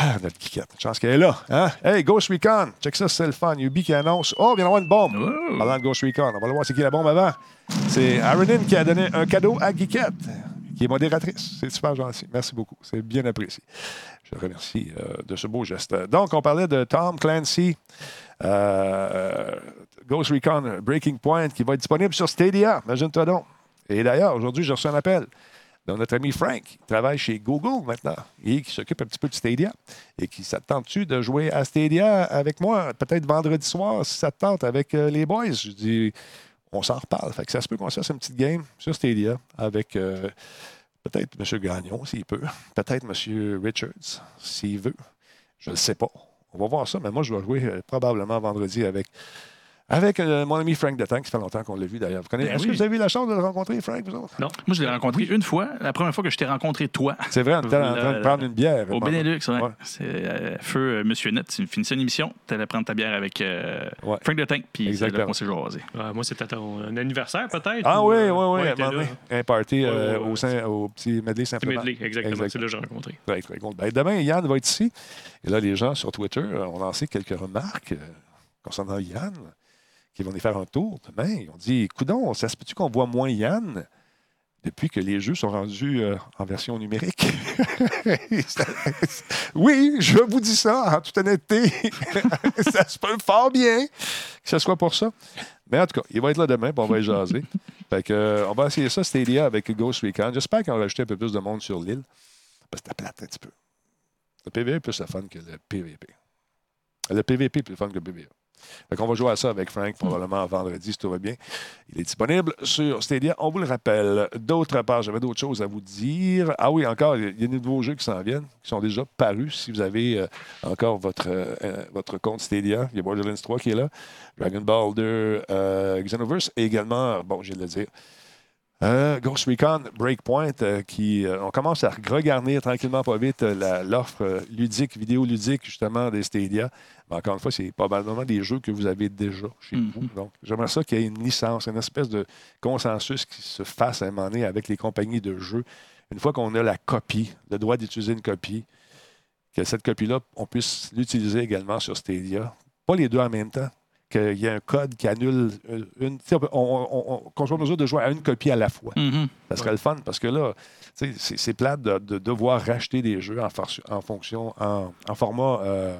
Ah, notre geekette. Chance qu'elle est là. Hein? Hey, Ghost Recon. Check ça, c'est le fun. Yubi qui annonce. Oh, il vient d'avoir une bombe. Oh. Parlant de Ghost Recon. On va le voir c'est qui la bombe avant? C'est Aronin qui a donné un cadeau à Geekette, qui est modératrice. C'est super gentil. Merci beaucoup. C'est bien apprécié. Je le remercie euh, de ce beau geste. Donc, on parlait de Tom Clancy, euh, Ghost Recon Breaking Point, qui va être disponible sur Stadia. Imagine-toi donc. Et d'ailleurs, aujourd'hui, j'ai reçu un appel de notre ami Frank, qui travaille chez Google maintenant et qui s'occupe un petit peu de Stadia et qui s'attend-tu de jouer à Stadia avec moi, peut-être vendredi soir, si ça te tente, avec euh, les boys? Je dis, on s'en reparle. Fait que ça se peut qu'on se fasse une petite game sur Stadia avec euh, peut-être M. Gagnon, s'il peut, peut-être M. Richards, s'il veut. Je ne sais pas. On va voir ça, mais moi, je vais jouer euh, probablement vendredi avec, avec euh, mon ami Frank Detank. Ça fait longtemps qu'on l'a vu d'ailleurs. Vous connaissez- Ben Est-ce oui. que vous avez eu la chance de le rencontrer, Frank, vous autres? Non. Moi, je l'ai rencontré une fois. La première fois que je t'ai rencontré, toi, C'est vrai, on était en train de prendre une bière. au Benelux. Ouais. Ouais. C'est euh, feu euh, Monsieur Net. Tu finissais une émission, tu allais prendre ta bière avec euh, Ouais. Frank de Tank, puis c'est là qu'on s'est jasé. Moi, c'était ton un anniversaire, peut-être. Ah ou, oui, oui, oui. un party au, petit medley. Medley, exactement. Exact. C'est là que j'ai rencontré. Très, très cool. Ben, demain, Yann va être ici. Et là, les gens sur Twitter ont lancé quelques remarques concernant Yann, qui vont y faire un tour demain. Ils ont dit Coudon, ça se peut-tu qu'on voit moins Yann depuis que les jeux sont rendus euh, en version numérique? oui, je vous dis ça en toute honnêteté. ça se peut fort bien que ce soit pour ça. Mais en tout cas, il va être là demain, puis on va y jaser. Fait que, euh, on va essayer ça, Stadia, avec Ghost Recon. J'espère qu'on va rajouter un peu plus de monde sur l'île. Parce que c'était plate un petit peu. Le PVE est plus le fun que le PVP. Le PVP est plus fun que le PVE. Qu'on va jouer à ça avec Frank probablement vendredi si tout va bien. Il est disponible sur Stadia, on vous le rappelle. D'autre part, j'avais d'autres choses à vous dire. Ah oui, encore, il y a des nouveaux jeux qui s'en viennent, qui sont déjà parus. Si vous avez euh, encore votre, euh, votre compte Stadia, il y a Borderlands 3 qui est là, Dragon Ball 2, euh, Xenoverse et également, bon, je vais le dire, euh, Ghost Recon Breakpoint, euh, qui euh, on commence à regarnir tranquillement pas vite l'offre ludique, vidéo ludique justement des Stadia. Mais encore une fois, c'est probablement des jeux que vous avez déjà chez Mhm. vous. Donc, j'aimerais ça qu'il y ait une licence, une espèce de consensus qui se fasse à un moment donné avec les compagnies de jeux. Une fois qu'on a la copie, le droit d'utiliser une copie, que cette copie-là, on puisse l'utiliser également sur Stadia. Pas les deux en même temps. Qu'il y ait un code qui annule euh, une. on, on- on- qu'on soit en mesure de jouer à une copie à la fois. Mhm. Ça serait le fun parce que là, tu sais, c'est c'est plate de, de devoir racheter des jeux en, for- en fonction, en, en format euh,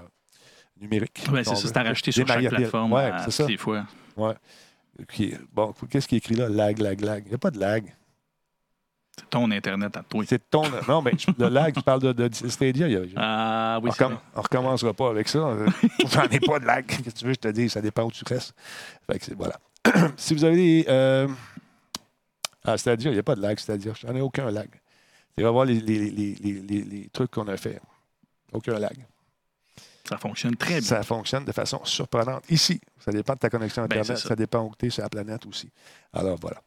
numérique. C'est ça, c'est à racheter sur chaque plateforme Ouais, à c'est toutes ça. les fois. Ouais. Bon, qu'est-ce qui est écrit là? Lag, lag, lag. Il n'y a pas de lag. C'est ton Internet à toi. C'est ton. Non, mais je- le lag, tu parles de, de Stadia. Ah oui, on, c'est recomm- on recommencera pas avec ça. J'en ai pas de lag. Qu'est-ce que tu veux je te dise? Ça dépend où tu restes. Fait que voilà. si vous avez des. Euh... Ah, Stadia, il n'y a pas de lag, Stadia. J'en ai aucun lag. Tu vas voir les, les, les, les, les- les trucs qu'on a fait. Aucun lag. ça fonctionne très bien. Ça fonctionne de façon surprenante. Ici, ça dépend de ta connexion Ben, Internet. ça. ça. dépend où tu es sur la planète aussi. Alors, voilà.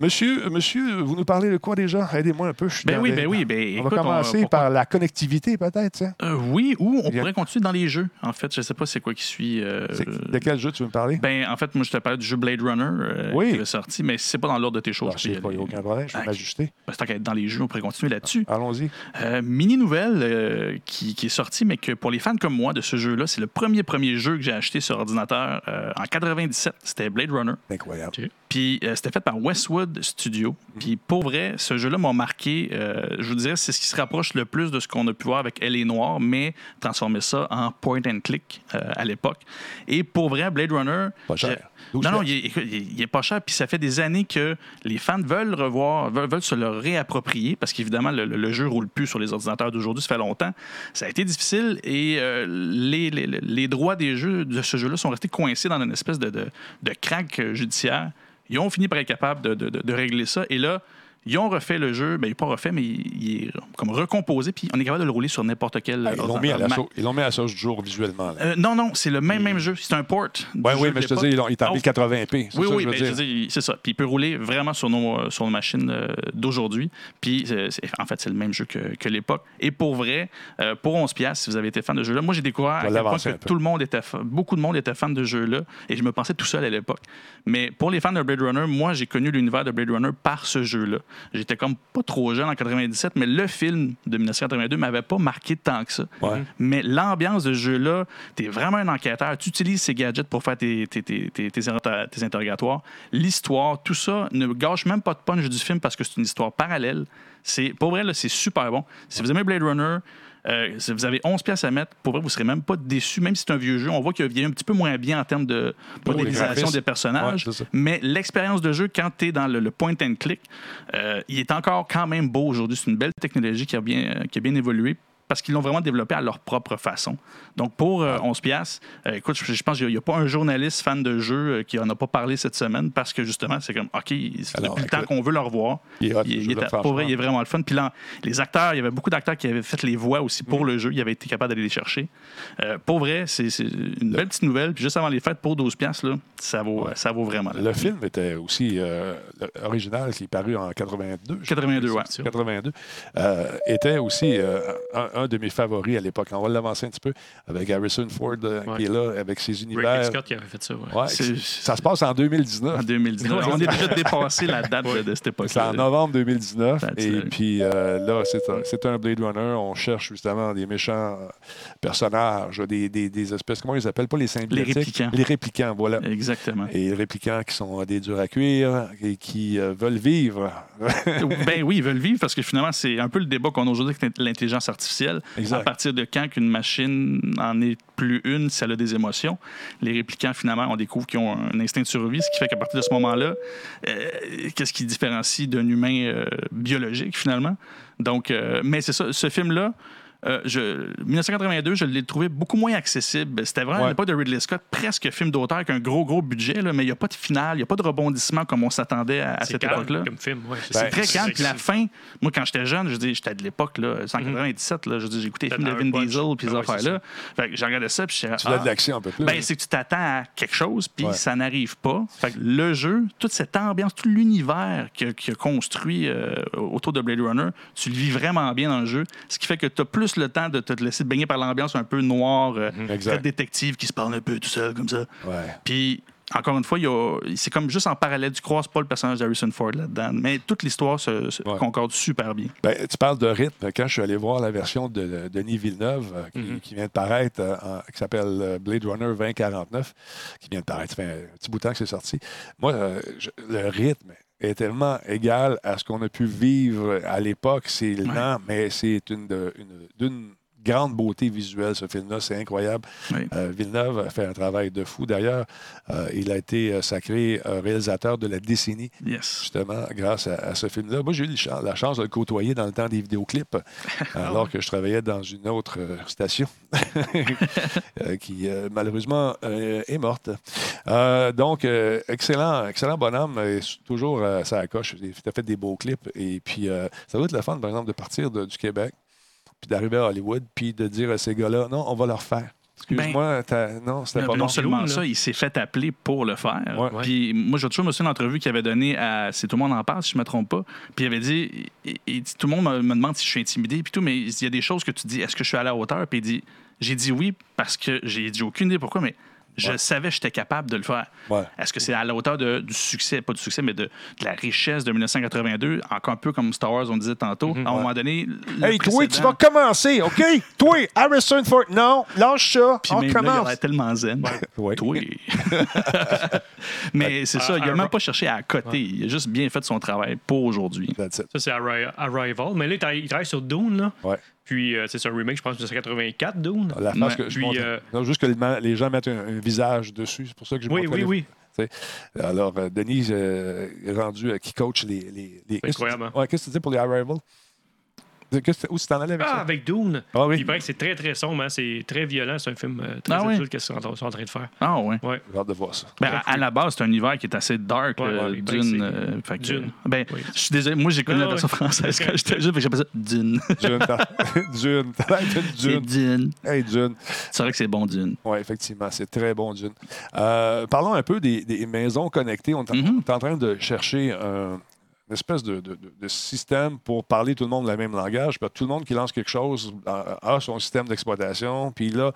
Monsieur, monsieur, vous nous parlez de quoi déjà? Aidez-moi un peu. je suis Ben oui, ben oui. Ben, On écoute, va commencer par la connectivité, peut-être. tiens. Euh, oui, ou on pourrait continuer dans les jeux. En fait, je sais pas c'est quoi qui suit. euh, De quel jeu tu veux me parler? Ben, en fait, moi, je te parlais du jeu Blade Runner euh, Oui. qui est sorti, mais c'est pas dans l'ordre de tes choses, il n'y a aucun problème. Je vais Ah, m'ajuster. Ben, tant qu'à être dans les jeux, on pourrait continuer là-dessus. Allons-y. Euh, mini nouvelle euh, qui, qui est sortie, mais que pour les fans comme moi de ce jeu-là, c'est le premier premier jeu que j'ai acheté sur ordinateur euh, en 97. C'était Blade Runner. Incroyable. Puis euh, c'était fait par Westwood Studio. Puis pour vrai, ce jeu-là m'a marqué. euh, je vous dirais, c'est ce qui se rapproche le plus de ce qu'on a pu voir avec Elle est Noire, mais transformer ça en point and click euh, à l'époque. Et pour vrai, Blade Runner. Pas cher. j'ai- 12 Non, non, il est, il pas cher. Puis ça fait des années que les fans veulent revoir, veulent, veulent se le réapproprier parce qu'évidemment, le, le jeu roule plus sur les ordinateurs d'aujourd'hui. Ça fait longtemps. Ça a été difficile et les, les- les droits des jeux de ce jeu-là sont restés coincés dans une espèce de, de, judiciaire. Ils ont fini par être capables de, régler ça. Et là, Ils ont refait le jeu, ben, il n'est pas refait, mais il, il est comme recomposé, puis on est capable de le rouler sur n'importe quel. Ah, ils l'ont mis, à la mis à sauce du jour visuellement. Euh, non, non, c'est le même, même jeu. C'est un port. Ouais, oui, mais je te dis, ils l'ont- ils t'ont mis Ah, 80p. C'est Oui, ça oui, ben, c'est ça. Puis il peut rouler vraiment sur nos, euh, sur nos machines euh, d'aujourd'hui. Puis en fait, c'est le même jeu que, que l'époque. Et pour vrai, euh, pour 11$, piastres, si vous avez été fan de ce jeu-là, moi j'ai découvert à quel point que tout le monde était fa- beaucoup de monde était fan de ce jeu-là. Et je me pensais tout seul à l'époque. Mais pour les fans de Blade Runner, moi j'ai connu l'univers de Blade Runner par ce jeu-là. J'étais comme pas trop jeune en 97, mais le film de 1982 m'avait pas marqué tant que ça. Ouais. Mais l'ambiance de ce jeu-là, tu es vraiment un enquêteur. Tu utilises ces gadgets pour faire tes, tes, tes, tes- tes inter- tes interrogatoires. L'histoire, tout ça ne gâche même pas de punch du film parce que c'est une histoire parallèle. C'est, pour vrai, là, c'est super bon. Si vous aimez Blade Runner, euh, si vous avez 11 pièces à mettre, pour vrai, vous ne serez même pas déçu, même si c'est un vieux jeu. On voit qu'il a vieilli un petit peu moins bien en termes de modélisation des personnages. Ouais, mais l'expérience de jeu, quand tu es dans le, le point and click, euh, il est encore quand même beau aujourd'hui. C'est une belle technologie qui a bien, qui a bien évolué parce qu'ils l'ont vraiment développé à leur propre façon. Donc, pour euh, 11 piastres, euh, écoute, je, je pense qu'il n'y a, pas un journaliste fan de jeu euh, qui en a pas parlé cette semaine parce que justement, c'est comme, OK, c'est depuis le temps qu'on veut le revoir. il Il, il est- pour vrai, il est vraiment le fun. Puis là, les acteurs, il y avait beaucoup d'acteurs qui avaient fait les voix aussi pour le jeu. Ils avaient été capables d'aller les chercher. Euh, pour vrai, c'est une belle petite nouvelle. Puis juste avant les fêtes, pour 12 piastres, là, ça vaut, ça vaut vraiment. Le film était aussi euh, original, qui est paru en 82. je 82, ouais. 82, euh, était aussi euh, un, un de mes favoris à l'époque. On va l'avancer un petit peu avec Harrison Ford euh, Ouais. qui est là, avec ses univers. Scott qui avait fait ça. ouais. Ouais, C'est- ça se passe en 2019. En 2019. On est déjà dépassé la date de, de cette C'est en novembre 2019. That's Et it. puis euh, là, c'est un, c'est un Blade Runner. On cherche justement des méchants euh, personnages, des, des- des espèces, comment ils appellent Pas les symbiotiques? réplicants. Les réplicants, voilà. Exactement. Et les réplicants qui sont des durs à cuire et qui euh, veulent vivre. ben oui, ils veulent vivre parce que finalement, c'est un peu le débat qu'on a aujourd'hui avec l'intelligence artificielle. Exact. À partir de quand qu'une machine en est plus une, si elle a des émotions? Les réplicants, finalement, on découvre qu'ils ont un instinct de survie, ce qui fait qu'à partir de ce moment-là, euh, qu'est-ce qui différencie d'un humain euh, biologique, finalement? Donc, euh, mais c'est ça, ce film-là, euh, je, 1982, je l'ai trouvé beaucoup moins accessible. C'était vraiment Ouais. l'époque de Ridley Scott, presque film d'auteur avec un gros, gros budget, là, mais il n'y a pas de finale, il n'y a pas de rebondissement comme on s'attendait à, à C'est cette époque-là. comme film. Ouais, Ben, C'est très calme. Puis la c'est- fin, moi, quand j'étais jeune, je dis, j'étais de l'époque, là, 197, là, je dis, j'écoutais les films de Vin punch. Diesel, puis ces Ah ouais, c'est affaires-là. Fait que j'ai regardé ça, puis j'étais. Tu as ah, de l'action un peu plus. ben, c'est que tu t'attends à quelque chose, puis Ouais. ça n'arrive pas. Fait que le jeu, toute cette ambiance, tout l'univers qu'il a, qu'il a construit euh, autour de Blade Runner, tu le vis vraiment bien dans le jeu. Ce qui fait que tu as plus le temps de te laisser baigner par l'ambiance un peu noire, euh, très détective qui se parle un peu tout seul, comme ça. Ouais. Puis, encore une fois, c'est comme juste en parallèle. Tu croises pas le personnage d'Harrison Ford là-dedans. Mais toute l'histoire se, se Ouais. concorde super bien. Ben, tu parles de rythme. Quand je suis allé voir la version de Denis Villeneuve, euh, qui, Mhm. qui vient de paraître, euh, en- qui s'appelle euh, Blade Runner 2049, qui vient de paraître, ça fait un petit bout de temps que c'est sorti. Moi, euh, je- le rythme est tellement égal à ce qu'on a pu vivre à l'époque. C'est lent, mais c'est une, une- d'une grande beauté visuelle, ce film-là. C'est incroyable. Oui. Euh, Villeneuve a fait un travail de fou. D'ailleurs, euh, il a été euh, sacré réalisateur de la décennie Yes. justement, grâce à, à ce film-là. Moi, j'ai eu la chance de le côtoyer dans le temps des vidéoclips, alors que je travaillais dans une autre station qui, malheureusement, est morte. Donc, excellent, excellent bonhomme, et toujours ça coche. Il a fait des beaux clips. Et puis, ça va être le fun, par exemple, de partir de- du Québec, puis d'arriver à Hollywood, puis de dire à ces gars-là, non, on va leur faire. Excuse-moi, t'as- non, c'était pas non, bon. Seulement Là. ça, il s'est fait appeler pour le faire. Ouais. Puis moi, j'ai toujours me souviens d'une entrevue qu'il avait donnée à C'est tout le monde en parle, si je ne me trompe pas. Puis il avait dit, il, il dit Tout le monde me, me demande si je suis intimidé, puis tout, mais il dit, il y a des choses que tu dis, est-ce que je suis à la hauteur? Puis il dit J'ai dit oui parce que j'ai dit aucune idée pourquoi, mais je Ouais. savais que j'étais capable de le faire. Ouais. Est-ce que c'est à la hauteur de- du succès, pas du succès, mais de, de la richesse de 1982, encore un peu comme Star Wars, on disait tantôt. À un moment donné. le Hey, toi, tu vas commencer, OK? toi, Harrison Ford, non, lâche ça, Puis on même là, il commence. tellement zen. Ouais. Toi. Mais c'est ça, il n'a à- même pas cherché à côté. Il a juste bien fait son travail pour aujourd'hui. That's it. Ça, c'est Arri- Arrival. Mais là, il travaille- il travaille sur Dune. Là. Puis, euh, c'est un remake, je pense, de 1984, Dune. La face que je Puis, montre. euh, Non, juste que les, les gens mettent un, un visage dessus. C'est pour ça que je Oui, oui, les- oui. Alors, euh, Denise euh, est rendu qui coach les. les, les- incroyable, hein? Qu'est-ce que tu dis pour les Arrival? Où tu t'en allais avec Ah, ça? avec Dune. Ah oui. Il paraît que c'est très, très sombre. hein. C'est très violent. C'est un film euh, très Ah oui? adulte qu'est-ce qu'ils sont, sont en train de faire. Ah, ouais. Ouais. J'ai hâte de voir ça. Ben, à, à la base, c'est un univers qui est assez dark, Ouais, euh, ouais, que Dune. euh, fait que, Dune. Ben, Oui. je suis désolé, moi j'ai connu Ah, la version française quand j'étais jeune, j'appelle ça Dune. Dune. Dune. Dune. Dune. Hey, Dune. C'est vrai que c'est bon, Dune. Oui, effectivement, c'est très bon, Dune. Euh, parlons un peu des, des maisons connectées. On est, en- Mhm. on est en train de chercher un- une espèce de, de- de- de système pour parler tout le monde le même langage. Tout le monde qui lance quelque chose a, son système d'exploitation. Puis là,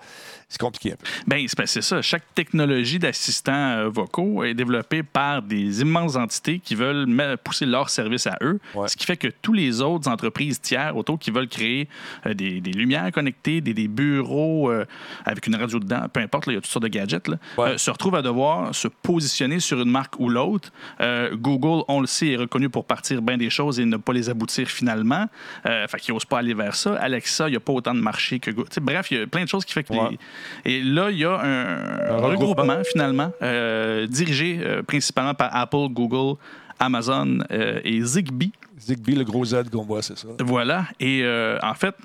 c'est compliqué un peu. Ben, c'est- ça. Chaque technologie d'assistants euh, vocaux est développée par des immenses entités qui veulent pousser leur service à eux. Ouais. Ce qui fait que tous les autres entreprises tiers autour qui veulent créer euh, des, des lumières connectées, des, des bureaux euh, avec une radio dedans, peu importe, il y a toutes sortes de gadgets, là, Ouais. euh, se retrouvent à devoir se positionner sur une marque ou l'autre. Euh, Google, on le sait, est reconnu pour partir bien des choses et ne pas les aboutir finalement. Euh, fait qu'ils n'osent pas aller vers ça. Alexa, il n'y a pas autant de marché que Google. Bref, il y a plein de choses qui fait que Ouais. les- Et là, il y a un, regroupement. regroupement, finalement, euh, dirigé euh, principalement par Apple, Google, Amazon euh, et Zigbee. Zigbee, le gros Z qu'on voit, c'est ça. Voilà. Et en fait,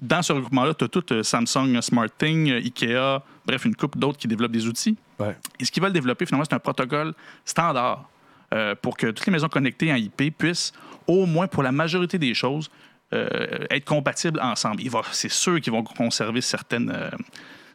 dans ce regroupement-là, tu as tout euh, Samsung SmartThing, euh, Ikea, bref, une couple d'autres qui développent des outils. Ouais. Et ce qu'ils veulent développer, finalement, c'est un protocole standard euh, pour que toutes les maisons connectées en IP puissent, au moins pour la majorité des choses, euh, être compatibles ensemble. C'est sûr qu'ils vont conserver certaines, euh,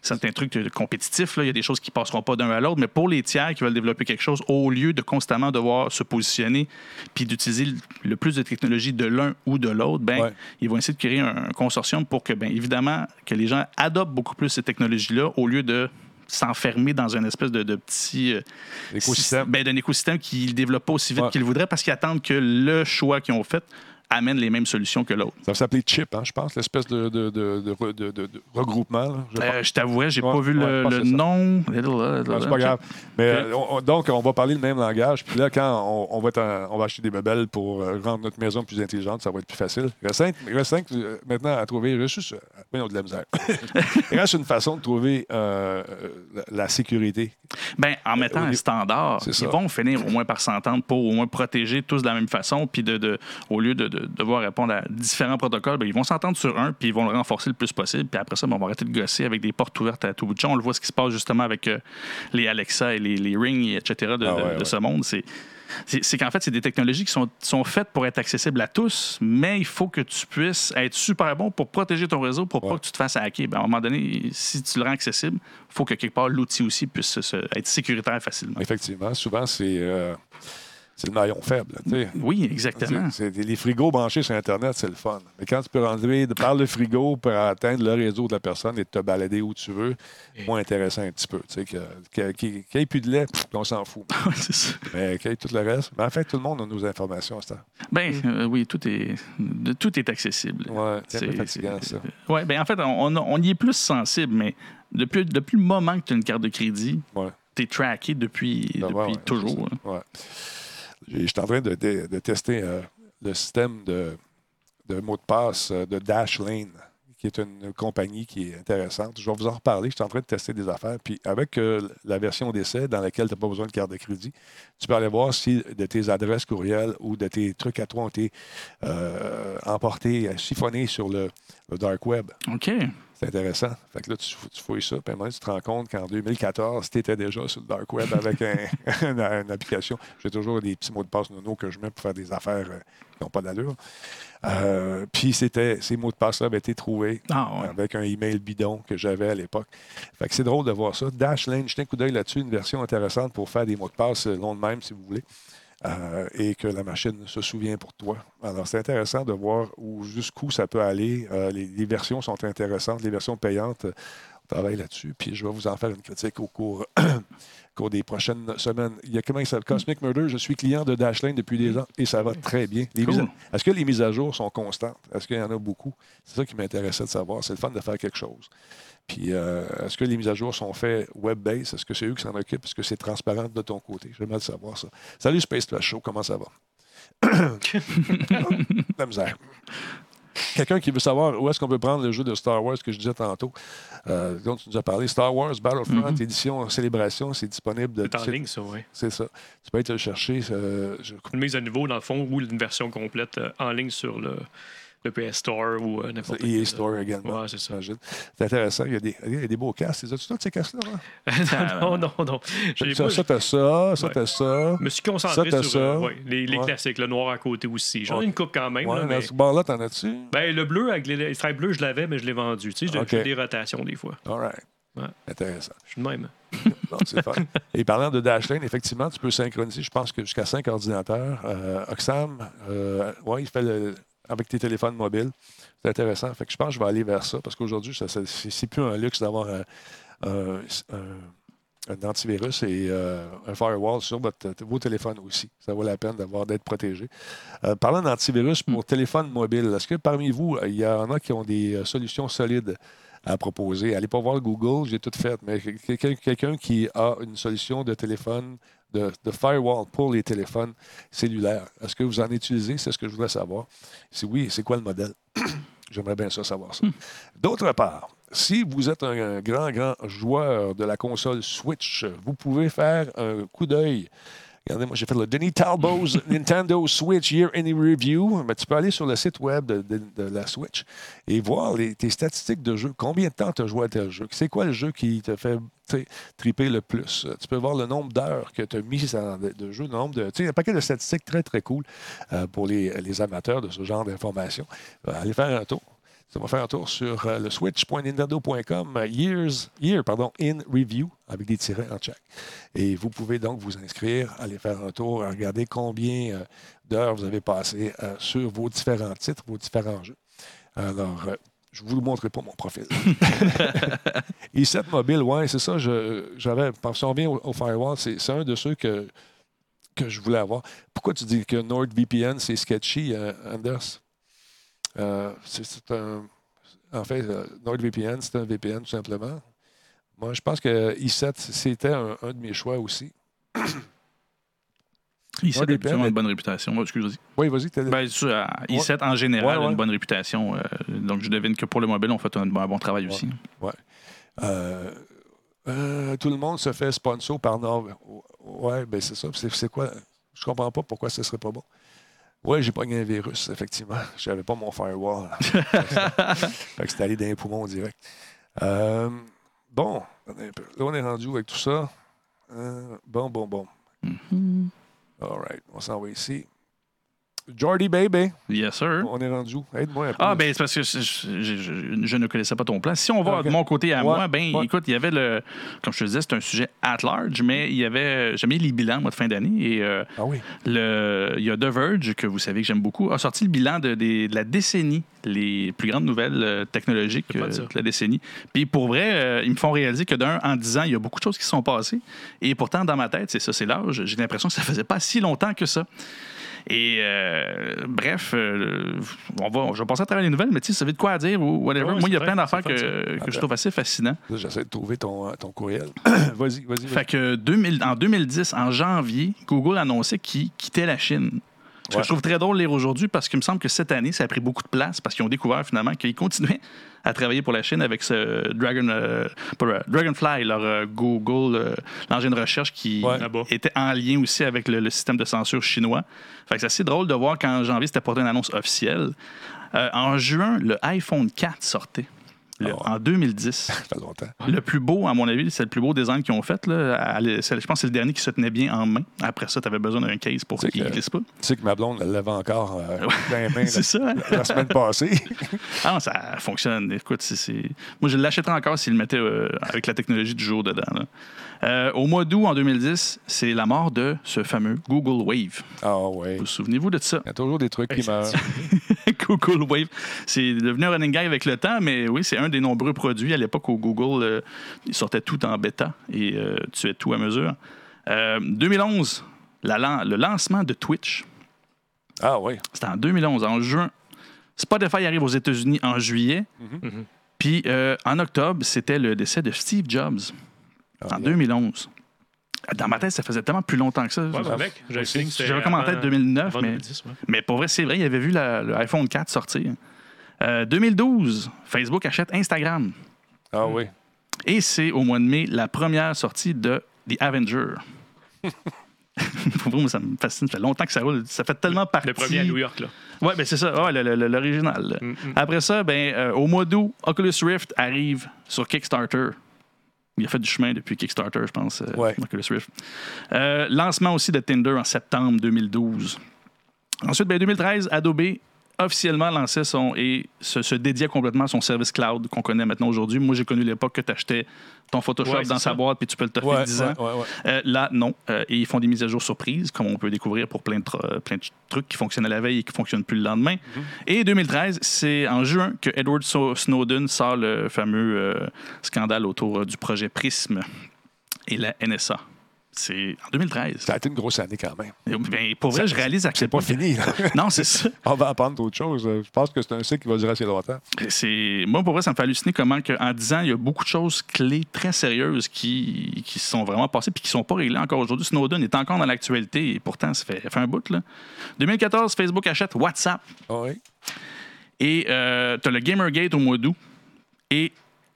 certains trucs compétitifs. Là. Il y a des choses qui ne passeront pas d'un à l'autre, mais pour les tiers qui veulent développer quelque chose, au lieu de constamment devoir se positionner puis d'utiliser le- plus de technologies de l'un ou de l'autre, ben, Ouais. ils vont essayer de créer un, consortium pour que, bien évidemment, que les gens adoptent beaucoup plus ces technologies-là au lieu de s'enfermer dans une espèce de, de petit euh, L'écosystème. système- ben, d'un écosystème qu'ils ne développent pas aussi vite Ouais. qu'ils voudraient parce qu'ils attendent que le choix qu'ils ont fait amène les mêmes solutions que l'autre. Ça va s'appeler Chip, hein, je pense, l'espèce de, de, de, de re- de- de- de regroupement. là, je. Euh, je t'avouerais, j'ai Ouais, pas vu ouais, le, le nom. C'est pas grave. Mais, euh, on- on- donc, on va parler le même langage. Puis là, quand on, on va, être en- on va acheter des bebelles pour euh, rendre notre maison plus intelligente, ça va être plus facile. Il reste reste euh, maintenant à trouver. Reste juste. voyons, de la misère. il reste une façon de trouver euh, la, sécurité. Ben, en mettant un standard, ils vont finir au moins par s'entendre pour au moins protéger tous de la même façon. Puis de- au lieu de, de devoir répondre à différents protocoles, ben, ils vont s'entendre sur un, puis ils vont le renforcer le plus possible. Puis après ça, ben, on va arrêter de gosser avec des portes ouvertes à tout bout de champ. On le voit ce qui se passe justement avec euh, les Alexa et les, les Ring, et etc. de, Ah de- ouais, de ouais. ce monde. C'est. Qu'en fait, c'est des technologies qui sont, sont faites pour être accessibles à tous, mais il faut que tu puisses être super bon pour protéger ton réseau pour Ouais. pas que tu te fasses hacker. Ben, à un moment donné, si tu le rends accessible, il faut que quelque part l'outil aussi puisse se- se- être sécuritaire facilement. Effectivement, souvent, c'est euh, c'est le maillon faible. Oui, exactement. C'est- les frigos branchés sur Internet, c'est le fun. Mais quand tu peux rentrer par le frigo pour atteindre le réseau de la personne et te balader où tu veux, moins intéressant un petit peu. Qu'il n'y ait plus de lait, on s'en fout. C'est ça. Mais qu'il y ait tout le reste. Mais en fait, tout le monde a nos informations à ce temps. Ben euh, oui, tout est, tout est accessible. Ouais, c'est fatigant, ça. Ouais, ben en fait, on, y est plus sensible, mais depuis, depuis le moment que tu as une carte de crédit, Ouais. tu es tracké depuis, Ben depuis ouais, ouais, toujours. Je suis en train de, tester euh, le système de, de mot de passe euh, de Dashlane, qui est une compagnie qui est intéressante. Je vais vous en reparler. Je suis en train de tester des affaires. Puis avec euh, la version d'essai dans laquelle tu n'as pas besoin de carte de crédit, tu peux aller voir si de tes adresses courriels ou de tes trucs à toi ont été emportés, siphonnés sur le, le dark web. OK. C'est intéressant. Fait que là, tu, tu fouilles ça, puis à un moment donné, tu te rends compte qu'en 2014, tu étais déjà sur le dark web avec un- une, une application. J'ai toujours des petits mots de passe nono que je mets pour faire des affaires euh, qui n'ont pas d'allure. Euh, puis c'était, ces mots de passe-là avaient été trouvés Ah ouais. avec un email bidon que j'avais à l'époque. Fait que c'est drôle de voir ça. Dashlane, jetez un coup d'œil là-dessus, une version intéressante pour faire des mots de passe euh, longs de même, si vous voulez. Euh, et que la machine se souvient pour toi. Alors, c'est intéressant de voir où, jusqu'où ça peut aller. Euh, les, les versions sont intéressantes. Les versions payantes, on travaille là-dessus. Puis je vais vous en faire une critique au cours, au cours des prochaines semaines. Il y a comment il s'appelle? Cosmic Murder. Je suis client de Dashlane depuis des ans et ça va très bien. Cool. à- Est-ce que les mises à jour sont constantes? Est-ce qu'il y en a beaucoup? C'est ça qui m'intéressait de savoir. C'est le fun de faire quelque chose. Puis, euh, est-ce que les mises à jour sont faites web-based? Est-ce que c'est eux qui s'en occupent? Est-ce que c'est transparent de ton côté? J'aimerais le savoir ça. Salut Space Flash Show, comment ça va? La misère. Quelqu'un qui veut savoir où est-ce qu'on peut prendre le jeu de Star Wars que je disais tantôt, euh, dont tu nous as parlé, Star Wars Battlefront, Mhm. édition Célébration, c'est disponible. De, C'est en ligne, ça, oui. C'est ça. Tu peux aller te le chercher. euh, je- Une mise à niveau, dans le fond, ou une version complète euh, en ligne sur le, le PS Store ou euh, n'importe EA quel, Store également. Ouais, c'est ça. C'est intéressant. Il y, a des, il y a des beaux casques. Les as-tu tous ces casques-là? hein? non, non, non. J'ai- Ça, ça, t'as ça, ça, t'as ça. je me suis concentré Ça, sur ça. euh, ouais, les, les Ouais. classiques, le noir à côté aussi. J'en ai une coupe quand même. Là, mais... ce bord-là, t'en as-tu? ben, le bleu avec les, les bleus, je l'avais, mais je l'ai vendu. Tu sais, j'ai Ok. j'ai des rotations des fois. All right. Ouais. Intéressant. Je suis de même. Non. Et parlant de Dashlane, effectivement, tu peux synchroniser, je pense que jusqu'à 5 ordinateurs. Euh, Oxam, euh, ouais, il fait le, avec tes téléphones mobiles. C'est intéressant. Fait que je pense que je vais aller vers ça parce qu'aujourd'hui, c'est plus un luxe d'avoir un, antivirus et euh, un firewall sur votre, vos téléphones aussi. Ça vaut la peine d'avoir d'être protégé. Euh, parlant d'antivirus pour téléphone mobile, est-ce que parmi vous, il y en a qui ont des euh, solutions solides à proposer? Allez pas voir Google, j'ai tout fait, mais quelqu'un qui a une solution de téléphone, de, de firewall pour les téléphones cellulaires, est-ce que vous en utilisez? C'est ce que je voudrais savoir. Si oui, c'est quoi le modèle? J'aimerais bien ça savoir ça. D'autre part, si vous êtes un grand, grand joueur de la console Switch, vous pouvez faire un coup d'œil. Regardez, moi, j'ai fait le Denis Talbot's Nintendo Switch Year in Review. Mais tu peux aller sur le site web de, de- de la Switch et voir les- tes statistiques de jeu. Combien de temps tu as joué à tel jeu? C'est quoi le jeu qui te fait triper le plus? Tu peux voir le nombre d'heures que tu as mis en- de, de jeu, le nombre de. Tu sais, il y a un paquet de statistiques très, très cool euh, pour les, les amateurs de ce genre d'informations. Euh, allez faire un tour. Ça va faire un tour sur euh, le switch.nintendo.com, euh, years, year, pardon, in review, avec des tirets en check. Et vous pouvez donc vous inscrire, aller faire un tour, regarder combien euh, d'heures vous avez passé sur vos différents titres, vos différents jeux. Alors, je ne vous montrerai pas mon profil. i7 Mobile, ouais, c'est ça. J'avais, si on revient au, au Firewall, c'est un de ceux que, que je voulais avoir. Pourquoi tu dis que NordVPN, c'est sketchy, Anders? Euh, c'est un. En fait, euh, NordVPN, c'est un VPN tout simplement. Moi, je pense que i7, c'était un, un de mes choix aussi. i7 Ouais, a une bonne réputation. Excuse-moi. Oui, vas-y, Ben, ça, euh, i7 en général Ouais, a une bonne réputation. euh, donc, je devine que pour le mobile, on fait un, bon- un bon travail aussi. Euh, tout le monde se fait sponsor par Nord. Ouais, ben c'est ça. C'est quoi? Je comprends pas pourquoi ce serait pas bon. Ouais, j'ai pogné un virus, effectivement. J'avais pas mon firewall. fait que c'était allé dans les poumons direct. Euh, bon, là, on est rendu avec tout ça. Euh, bon, bon, bon. Mhm. All right, on s'en va ici. Jordy Baby, Yes, sir. on est rendu où? Aide-moi un peu. Ah, ben, c'est parce que je, je- je- je ne connaissais pas ton plan. Si on va Ah, de mon côté à Ouais, moi, ben, ouais. écoute, il y avait le. Comme je te disais, c'est un sujet at large, mais il y avait. J'aime bien les bilans, moi, de fin d'année. Et euh, Ah oui. le, il y a The Verge, que vous savez que j'aime beaucoup, a sorti le bilan de, la décennie, les plus grandes nouvelles euh, technologiques euh, de la décennie. Puis pour vrai, euh, ils me font réaliser que d'un, en 10 ans, il y a beaucoup de choses qui se sont passées. Et pourtant, dans ma tête, c'est ça, c'est l'âge. J'ai l'impression que ça faisait pas si longtemps que ça. Et euh, bref, euh, on va, je vais passer à travers les nouvelles, mais tu sais, ça veut de quoi à dire ou whatever. Ouais, Moi, il y a plein d'affaires que, que je trouve assez fascinants. Là, j'essaie de trouver ton, euh, ton courriel. vas-y, vas-y. Fait que 2000 en 2010, en janvier, Google annonçait qu'il quittait la Chine. Ce que Ouais. je trouve très drôle de lire aujourd'hui parce qu'il me semble que cette année, ça a pris beaucoup de place parce qu'ils ont découvert finalement qu'ils continuaient à travailler pour la Chine avec ce Dragon, euh, euh, Dragonfly, leur euh, Google, l'engin de recherche qui Ouais. Là-bas. était en lien aussi avec le, le système de censure chinois. Fait que c'est assez drôle de voir qu'en janvier, c'était pas une annonce officielle. En juin, le iPhone 4 sortait. Le-. En 2010. Ça fait longtemps. Le plus beau, à mon avis, c'est le plus beau design qu'ils ont fait. Là. Je pense que c'est le dernier qui se tenait bien en main. Après ça, tu avais besoin d'un case pour qu'il que- glisse pas. Tu sais que ma blonde, elle l'avait encore euh, dans les mains C'est ça. hein? la, la semaine passée. Ah non, ça fonctionne. Écoute, c'est- moi, je l'achèterais encore s'il le mettait euh, avec la technologie du jour dedans. là. Euh, au mois d'août, en 2010, c'est la mort de ce fameux Google Wave. Ah ouais. Vous souvenez-vous de ça? Il y a toujours des trucs qui meurent. Google Wave. C'est devenu un running guy avec le temps, mais oui, c'est un des nombreux produits à l'époque où Google euh, sortait tout en bêta et euh, tuait tout à mesure. Euh, 2011, la lan- le lancement de Twitch. Ah oui. C'était en 2011, en juin. Spotify arrive aux États-Unis en juillet. Mhm. Puis euh, en octobre, c'était le décès de Steve Jobs Ah, en yeah. 2011. Dans ma tête, ça faisait tellement plus longtemps que ça. Ouais, mec, j'avais commenté en avant- 2009, avant mais- 2010, ouais. Mais pour vrai, c'est vrai, il avait vu la- le iPhone 4 sortir. Euh, 2012, Facebook achète Instagram. Ah oui. Et c'est au mois de mai la première sortie de The Avenger. Pour vrai, moi, ça me fascine. Ça fait longtemps que ça roule. Ça fait tellement partie. Le premier à New York, là. Ouais, ben c'est ça. Ouais, l'original. Mm, mm. Après ça, ben, euh, au mois d'août, Oculus Rift arrive sur Kickstarter. Il a fait du chemin depuis Kickstarter, je pense, euh, Ouais. Oculus Rift. Euh, lancement aussi de Tinder en septembre 2012. Ensuite, ben, 2013, Adobe officiellement lançait son et se, se dédiait complètement à son service cloud qu'on connaît maintenant aujourd'hui. Moi, j'ai connu l'époque que tu achetais ton Photoshop Ouais, dans sa boîte puis tu peux le toffer Ouais, 10 ouais, ans. ouais. Euh, là, non. Euh, et ils font des mises à jour surprises, comme on peut découvrir pour plein de, euh, plein de trucs qui fonctionnaient la veille et qui ne fonctionnent plus le lendemain. Mm-hmm. Et 2013, c'est en juin que Edward Snowden sort le fameux euh, scandale autour du projet Prism et la NSA. C'est en 2013. Ça a été une grosse année quand même. Ben, pour vrai, je réalise à C'est quel pas point... fini. là. Non, c'est ça. On va apprendre d'autres choses. Je pense que c'est un cycle qui va durer assez longtemps. C'est moi pour vrai ça me fait halluciner comment que, en 10 ans il y a beaucoup de choses clés très sérieuses qui, qui se sont vraiment passées puis qui sont pas réglées encore aujourd'hui. Snowden est encore dans l'actualité et pourtant ça fait, ça fait un bout là. 2014 Facebook achète WhatsApp Ah Oui. et tu as le Gamergate au mois d'août et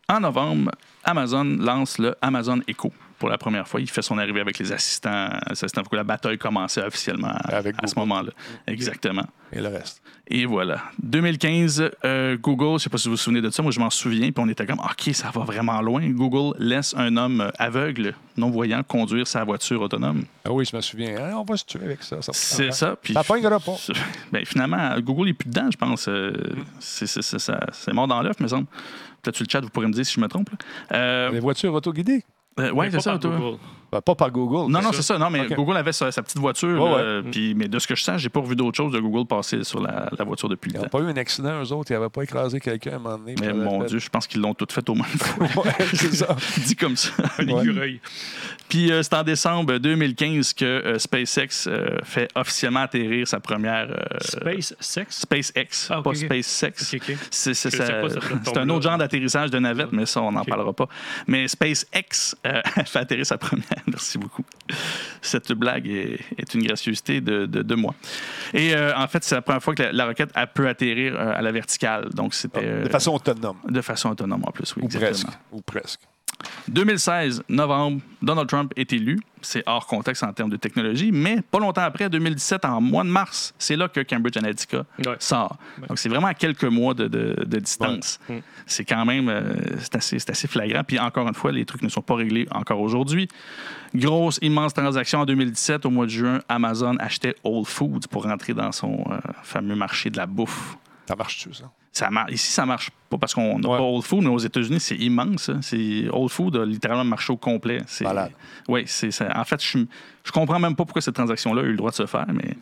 en novembre Amazon lance le Amazon Echo. Pour la première fois, il fait son arrivée avec les assistants. les assistants la bataille commençait officiellement à, Avec à ce moment-là. Exactement. Et le reste. Et voilà. 2015, euh, Google, je ne sais pas si vous vous souvenez de ça, moi je m'en souviens, puis on était comme, OK, ça va vraiment loin. Google laisse un homme euh, aveugle, non-voyant, conduire sa voiture autonome. Ah oui, je me souviens. Ah, on va se tuer avec ça. ça C'est ça. Puis, Ça pognera pas. ben, finalement, Google n'est plus dedans, je pense. Euh, c'est- mort dans l'œuf, me semble. Peut-être sur le chat, vous pourrez me dire si je me trompe. Euh, Les voitures autoguidées. Euh, ouais, c'est ça. toi. Google. Ben, pas par Google. Non, non, c'est ça. Non, mais. Google avait sa, sa petite voiture. Ouais, là, ouais. euh, puis- mais de ce que je sais, j'ai pas revu d'autre chose de Google passer sur la, la voiture depuis Ils n'ont pas eu un accident, eux autres. Ils n'avaient pas écrasé quelqu'un à un moment donné. Mais mon Dieu, je pense qu'ils l'ont tout fait au moins Ouais, c'est ça. Dit comme ça. Un Ouais. écureuil. Puis euh, c'est en décembre 2015 que euh, SpaceX euh, fait officiellement atterrir sa première. euh, Space Sex. SpaceX, Ah, pas. SpaceX. C'est un autre genre d'atterrissage de navette, mais ça, on n'en parlera pas. Mais SpaceX euh, fait atterrir sa première. Merci beaucoup. Cette blague est, est une gracieuseté de, de, de moi. Et euh, en fait, c'est la première fois que la, la roquette elle peut atterrir euh, à la verticale. Donc, c'était. euh, De façon autonome. de façon autonome en plus, oui. Ou exactement. presque. Ou presque. 2016, novembre, Donald Trump est élu. C'est hors contexte en termes de technologie, mais pas longtemps après, 2017, en mois de mars, c'est là que Cambridge Analytica Ouais. sort. Donc, c'est vraiment à quelques mois de, de- de distance. Ouais. Mm. C'est quand même euh, c'est assez, c'est assez flagrant. Puis encore une fois, les trucs ne sont pas réglés encore aujourd'hui. Grosse, immense transaction en 2017. Au mois de juin, Amazon achetait Whole Foods pour rentrer dans son euh, fameux marché de la bouffe. Ça marche-tu, ça? Ça Ici, ça marche pas parce qu'on n'a Ouais. pas Whole Food, mais aux États-Unis, c'est immense. hein. C'est Whole Food a littéralement marché au complet. C'est Malade. Oui, c'est ça. En fait, je, je comprends même pas pourquoi cette transaction-là a eu le droit de se faire, mais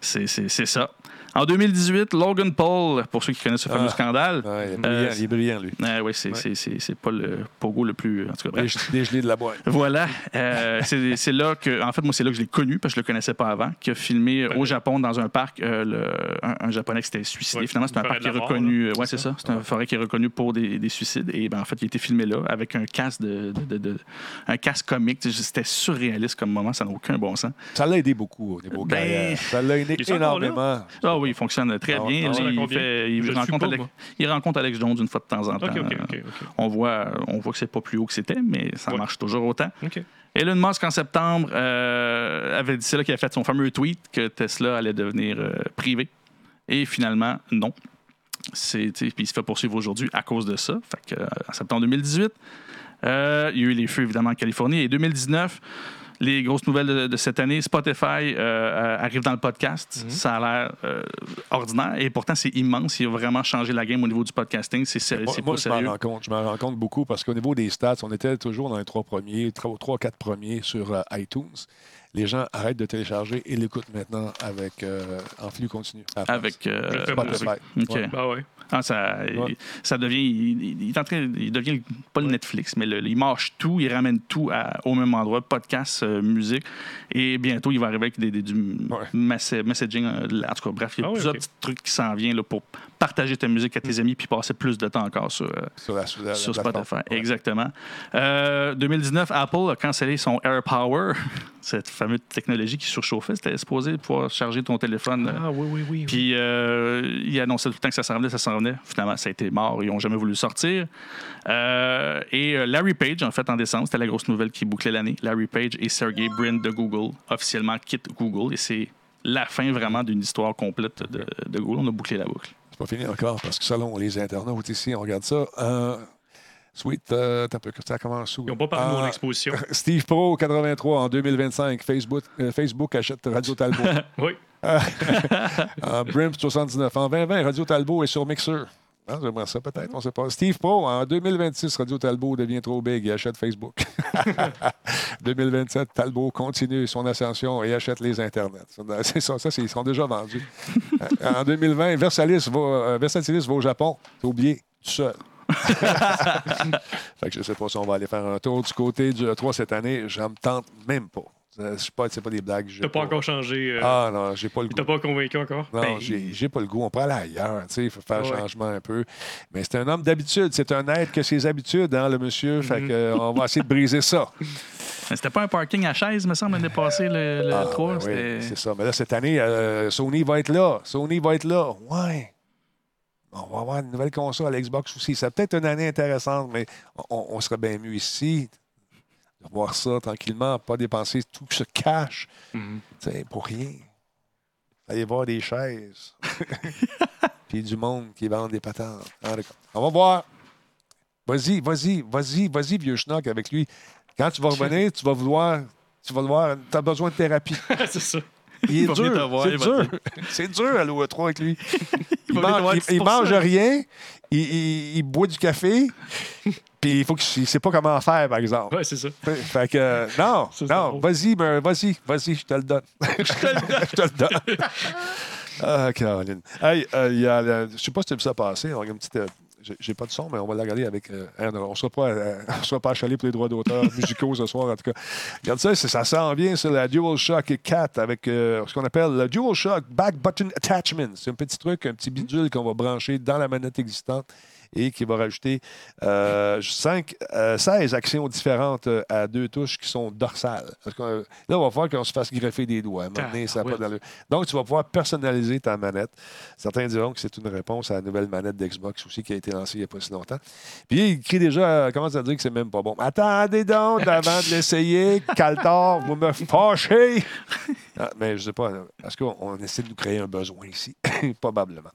c'est- c'est c'est ça. En 2018, Logan Paul, pour ceux qui connaissent ce fameux Ah. scandale, Ouais, il, est Euh, brillant, il est brillant, lui. euh, ouais, c'est c'est- c'est pas le pogo le plus. En tout cas, bref. Dégelé de la boîte. Voilà. Euh, c'est là que, en fait, moi, c'est là que je l'ai connu parce que je le connaissais pas avant, qui a filmé au Japon dans un parc euh, le- un, un japonais qui s'était suicidé. Ouais, Finalement, c'est un parc qui est reconnu. ouais, c'est ça. C'est une forêt qui est reconnu pour des, des suicides. Et ben, en fait, il a été filmé là avec un casque de, de- de- de- un casque comique. C'était surréaliste comme moment. Ça n'a aucun bon sens. Ça l'a aidé beaucoup au niveau Ben. Ça l'a aidé énormément. Ah oui, il fonctionne très Ah, bien. ah, il, fait- rencontre pas, Alex, moi. il rencontre Alex Jones une fois de temps en temps. On voit, on voit que c'est pas plus haut que c'était, mais ça Ouais. marche toujours autant. Elon Musk, en septembre, euh, avait dit, là qu'il a fait son fameux tweet que Tesla allait devenir euh, privé. Et finalement, non. Puis il se fait poursuivre aujourd'hui à cause de ça. Fait que, euh, en septembre 2018, euh, il y a eu les feux, évidemment, en Californie. Et 2019, les grosses nouvelles de, de cette année, Spotify euh, euh, arrive dans le podcast. Ça a l'air euh, ordinaire. Et pourtant, c'est immense. Il a vraiment changé la game au niveau du podcasting. C'est, sérieux, Moi, je m'en sérieux. rends compte. Je m'en rends compte beaucoup parce qu'au niveau des stats, on était toujours dans les trois premiers, trois, trois quatre premiers sur euh, iTunes. Les gens arrêtent de télécharger et l'écoutent maintenant avec euh, en flux continu. Avec euh, Spotify. OK. Ouais. Bah ouais. Ah, ça, Ouais. ça devient. Il, il- il est en train, il devient pas le Netflix, mais le- il marche tout, il ramène tout à- au même endroit, podcast, euh, musique. Et bientôt, il va arriver avec des, des- du messa- messaging. euh, en tout cas, bref, il y a Ah plusieurs petits trucs qui s'en viennent là, pour partager ta musique à tes amis puis passer plus de temps encore sur, euh, sur, la, sur la- sur la plateforme. Spotify. Exactement. Euh, 2019, Apple a cancellé son AirPower. Cette fameuse technologie qui surchauffait. C'était supposé pouvoir charger ton téléphone. euh, Ah oui, oui, oui. oui. Puis euh, il annonçait tout le temps que ça s'en venait, ça s'en venait. Finalement, ça a été mort. Ils n'ont jamais voulu sortir. Euh, et euh, Larry Page, en fait, en décembre, c'était la grosse nouvelle qui bouclait l'année. Larry Page et Sergey Brin de Google officiellement quittent Google. Et c'est la fin vraiment d'une histoire complète de, de Google. On a bouclé la boucle. C'est pas fini encore, parce que selon les internautes ici, on regarde ça. Euh, Sweet, euh, t'as un peu, ça commence où? Ils n'ont pas parlé de mon Ah, exposition. Steve Pro, 83, en 2025. Facebook, euh, Facebook achète Radio Talbot. Oui. en Brimp, 79. En 2020, Radio Talbot est sur Mixer. Ah, J'aimerais ça peut-être, on ne sait pas. Steve Pro, en 2026, Radio Talbot devient trop big et achète Facebook. 2027, Talbot continue son ascension et achète les Internets. C'est ça, ça ils sont déjà vendus. En 2020, Versalis va, euh, Versatilis va au Japon. T'as oublié, tout seul. fait que je ne sais pas si on va aller faire un tour du côté du E3 cette année. Je me tente même pas. Euh, C'est pas, c'est pas des blagues. j'ai T'as pas encore changé. euh, Ah non, j'ai pas le goût. t'a pas convaincu encore? Non, Ben, j'ai pas le goût. On peut aller ailleurs. tu sais, Il faut faire Ouais. un changement un peu. Mais c'est un homme d'habitude. C'est un être que ses habitudes, hein, le monsieur. Fait Mhm. que, euh, on va essayer de briser ça. Mais C'était pas un parking à chaise, me semble, l'année passée, le, le Ah, 3. ben oui, c'était- c'est ça. Mais là, cette année, euh, Sony va être là. Sony va être là. Ouais. On va avoir une nouvelle console à l'Xbox aussi. C'est peut-être une année intéressante, mais on, on serait bien mieux ici de voir ça tranquillement, pas dépenser tout ce cash tu sais, pour rien. Allez voir des chaises. Puis du monde qui vend des patentes. On va voir. Vas-y, vas-y, vas-y, vas-y, vieux schnock avec lui. Quand tu vas revenir, tu vas vouloir. Tu vas le voir, tu as besoin de thérapie. c'est ça. Il est dur. C'est dur. C'est dur aller au 3 avec lui. Il, mange, il- mange rien, il, boit du café, puis il faut qu'il ne sait pas comment faire, par exemple. Ouais, c'est ça. Fait que, euh, non, non, vas-y, ben, vas-y, vas-y, je te le donne. je te le donne. ah, Caroline. Hey, euh, il y a je sais pas si tu as vu ça passer. On a une petite, euh, j'ai- pas de son, mais on va la regarder avec. euh, on ne sera pas, euh, on sera pas achalé pour les droits d'auteur musicaux ce soir, en tout cas. Regarde ça, c'est- ça s'en vient sur la DualShock 4 avec euh, ce qu'on appelle le DualShock Back Button Attachment. C'est un petit truc, un petit bidule qu'on va brancher dans la manette existante et qui va rajouter euh, cinq, euh, 16 actions différentes euh, à deux touches qui sont dorsales. Parce que, euh, là, on va voir qu'on se fasse greffer des doigts. Ça pas. Donc, tu vas pouvoir personnaliser ta manette. Certains diront que c'est une réponse à la nouvelle manette d'Xbox aussi qui a été lancée il n'y a pas si longtemps. Puis, il crie déjà, euh, commence à dire que c'est même pas bon. Attendez donc avant de l'essayer, Caltor, vous me fâchez. Ah, mais je sais pas, là, est-ce qu'on on essaie de nous créer un besoin ici? Probablement.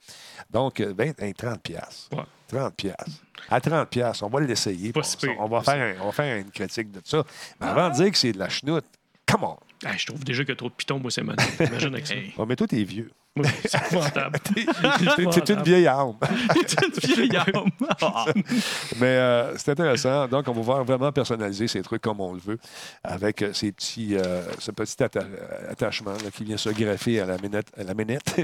Donc, euh, 20, hein, 30 piastres. Ouais. 30 piastres. À 30 piastres, on va l'essayer. Si On, va faire un- on va faire une critique de ça. Mais avant de dire que c'est de la chenoute, come on! Ah, je trouve déjà qu'il y a trop de pitons, moi, c'est mal. Imagine avec ça. Hey. Oh, mais toi, t'es vieux. C'est épouvantable. Une vieille âme. une vieille. Ah. Mais euh, c'est intéressant. Donc, on va pouvoir vraiment personnaliser ces trucs comme on le veut, avec euh, ces petits, euh, ce petit atta- attachement là, qui vient se greffer à la manette, à la manette,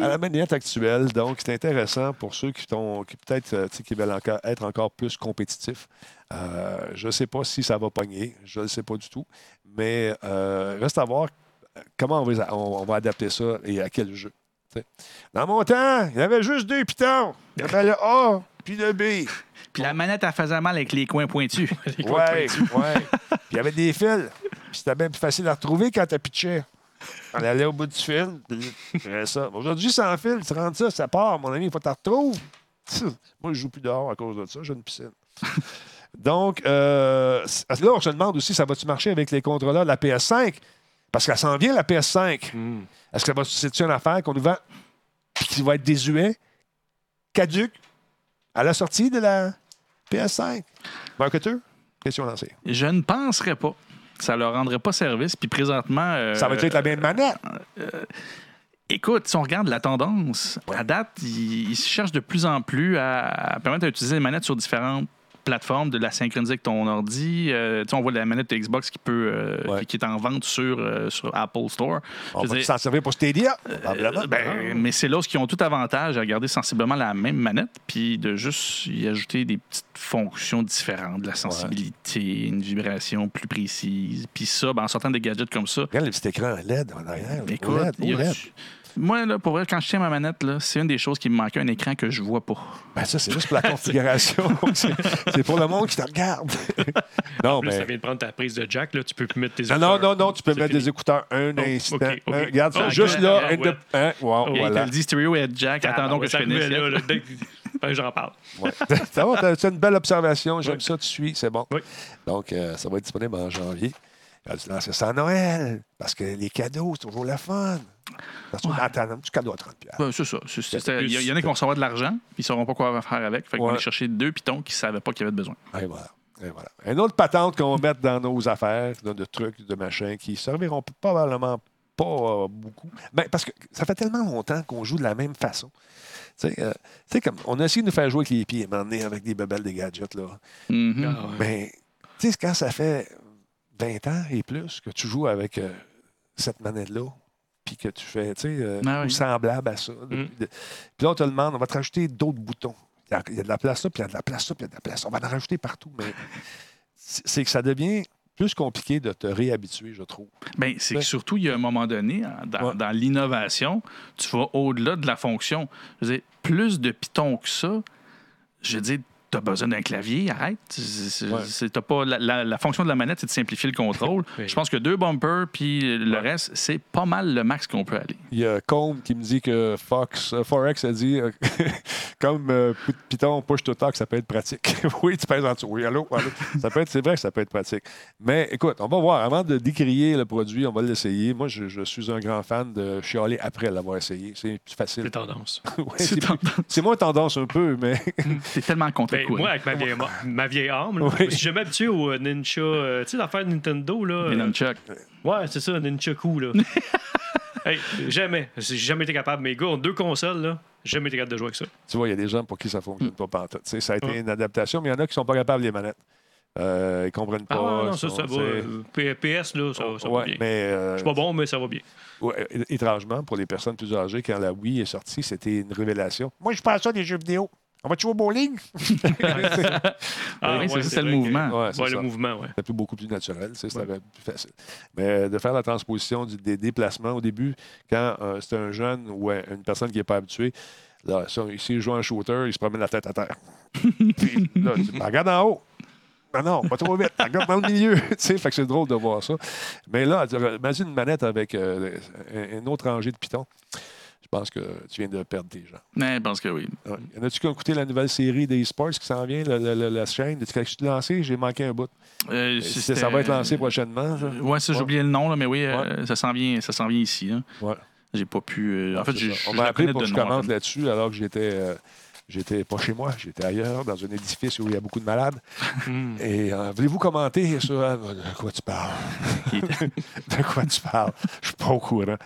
à la manette actuelle. Donc, c'est intéressant pour ceux qui, qui peut-être qui veulent encore, être encore plus compétitifs. Euh, je ne sais pas si ça va pogner, je ne le sais pas du tout, mais euh, reste à voir comment on va, on- on va adapter ça et à quel jeu. Dans mon temps, il y avait juste deux pitons. Il y avait le A puis le B. Puis la manette, elle faisait mal avec les coins pointus. Les coins Ouais, pointus. ouais. Puis il y avait des fils. Puis c'était bien plus facile à retrouver quand tu pitché. On allait au bout du fil. ça. Aujourd'hui, sans fil, tu rentres ça, ça part. Mon ami, il faut que tu retrouves. Moi, je joue plus dehors à cause de ça. J'ai une piscine. Donc, euh, là, on se demande aussi, ça va-tu marcher avec les contrôleurs de la PS5? Parce qu'elle s'en vient, la PS5. Hmm. Est-ce que ça va- c'est-tu une affaire qu'on nous vend puis qui va être désuet, caduque, à la sortie de la PS5? Marketeur? Question lancée. Je ne penserais pas. Ça leur rendrait pas service. Puis présentement. euh, Ça va être la même manette. Écoute, si on regarde la tendance, à date, ils, ils cherchent de plus en plus à, à permettre d'utiliser les manettes sur différentes plateformes, de la synchroniser avec ton ordi. Euh, on voit la manette de Xbox qui peut euh, Ouais. qui, qui est en vente sur, euh, sur Apple Store. On va s'en servir pour Stadia? euh, ben, mais c'est là où ils ont tout avantage à garder sensiblement la même manette, puis de juste y ajouter des petites fonctions différentes, de la sensibilité, une vibration plus précise. Puis ça, ben, en sortant des gadgets comme ça, Regarde le petit écran LED en arrière. Écoute. Moi, là, pour vrai, quand je tiens ma manette, là, c'est une des choses qui me manque, un écran que je vois pas. Ben ça, c'est juste pour la configuration. c'est c'est pour le monde qui te regarde. non, En plus, ça mais... vient de prendre ta prise de jack, là, tu peux plus mettre tes Non, non, écouteurs. non, non, tu peux C'est mettre fini. des écouteurs un Oh, instant. ok, ok. Hein, regarde ça, Ah, juste là. un de- ouais. hein, wow, Et voilà. dit stéréo et Jack, attendons que je ça finisse. que j'en parle. Ouais. ça va, t'as- c'est une belle observation. J'aime Oui. ça, tu suis, c'est bon. Oui. Donc, euh, ça va être disponible en janvier. Quand tu lances ça à Noël, parce que les cadeaux, c'est toujours le fun. Parce que Ouais. attends, du cadeau à 30 pièces. Ben, c'est ça. Il y, en a qui vont recevoir de l'argent, puis ils ne sauront pas quoi faire avec. Fait qu'ils vont aller chercher deux pitons qui ne savaient pas qu'il y avait de besoin. Et voilà. Et voilà. Une autre patente qu'on va mettre dans nos affaires, de, de trucs, de machins, qui serviront probablement pas euh, beaucoup. Ben, parce que ça fait tellement longtemps qu'on joue de la même façon. Tu sais, euh, tu comme on a essayé de nous faire jouer avec les pieds, m'emmener avec des bebelles, des gadgets. Là. Mhm. Ah, ouais. Mais, tu sais, quand ça fait 20 ans et plus que tu joues avec euh, cette manette-là, puis que tu fais, tu sais, euh, Ah oui. ou semblable à ça. de- Puis là, on te demande, on va te rajouter d'autres boutons. Il y, a, de la place là, puis il y a de la place là, puis il y a de la place. On va en rajouter partout, mais c'est que ça devient plus compliqué de te réhabituer, je trouve. Ben, c'est que surtout, il y a un moment donné, en- dans, Ouais. dans l'innovation, tu vas au-delà de la fonction. Je veux dire, plus de pitons que ça, je veux dire, tu as besoin d'un clavier, arrête. C'est- c'est- Ouais. c'est- pas, la, la- la fonction de la manette, c'est de simplifier le contrôle. Oui. Je pense que deux bumpers, puis le Ouais. reste, c'est pas mal le max qu'on peut aller. Il y a Combe qui me dit que Fox, euh, Forex a dit, euh, comme euh, Python push to talk, ça peut être pratique. oui, tu pèses en dessous. Oui, allô, allô. Ça peut être, c'est vrai que ça peut être pratique. Mais écoute, on va voir. Avant de décrier le produit, on va l'essayer. Moi, je, je suis un grand fan de chialer après l'avoir essayé. C'est plus facile. C'est tendance. Ouais, C'est c'est, tendance. c'est moins tendance un peu, mais T'es tellement contre Ben, moi, avec ma vieille, ma vieille arme, là, Oui. je suis jamais habitué au euh, Ninja. euh, tu sais, l'affaire Nintendo, là. Les euh. Ouais, c'est ça, Nunchaku, là. hey, jamais. J'ai jamais été capable. Mes gars ont deux consoles, là. J'ai jamais été capable de jouer avec ça. tu vois, il y a des gens pour qui ça ne fonctionne pas pantoute. Tu sais, Ça a été Ouais. une adaptation, mais il y en a qui ne sont pas capables des manettes. Euh, ils ne comprennent pas. Ah, ouais, non, ça, sont- ça va. euh, P- PS, là, ça, ça va ouais, bien. mais euh, Je suis pas bon, mais ça va bien. Ouais, é- étrangement, pour les personnes plus âgées, quand la Wii est sortie, c'était une révélation. Moi, je passe ça des jeux vidéo. On va jouer au bowling? Ah, oui, c'est ça, c'est le que- mouvement. Ouais, c'est Ouais, le ça. mouvement, ouais. C'était plus beaucoup plus naturel, Ouais. plus facile. Mais euh, de faire la transposition du- des déplacements au début, quand euh, c'est un jeune ou euh, une personne qui n'est pas habituée, là, ça, s'il joue un shooter, il se promène la tête à terre. Puis là, tu ben, regarde en haut. Non, non, pas trop vite. Regarde dans le milieu. tu sais, fait que c'est drôle de voir ça. Mais là, imagine une manette avec euh, un- une autre rangée de pitons. Je pense que tu viens de perdre tes gens. Mais je pense que oui. Ouais. En ont écouté la nouvelle série des sports qui s'en vient, la, la- la- la chaîne? Est-ce que tu lancé? J'ai manqué un bout. Euh, Ça, c'était- ça va être lancé prochainement. ça? Ouais, ça, j'ai oublié le nom, là, mais oui, euh, ça s'en vient, ça s'en vient ici. hein. J'ai pas pu. euh, en fait, j'ai-. On m'a appelé pour que je commente là-dessus alors que j'étais. euh, J'étais pas chez moi, j'étais ailleurs, dans un édifice où il y a beaucoup de malades. Hmm. Et euh, voulez-vous commenter sur. euh, de quoi tu parles? de quoi tu parles? Je suis pas au courant.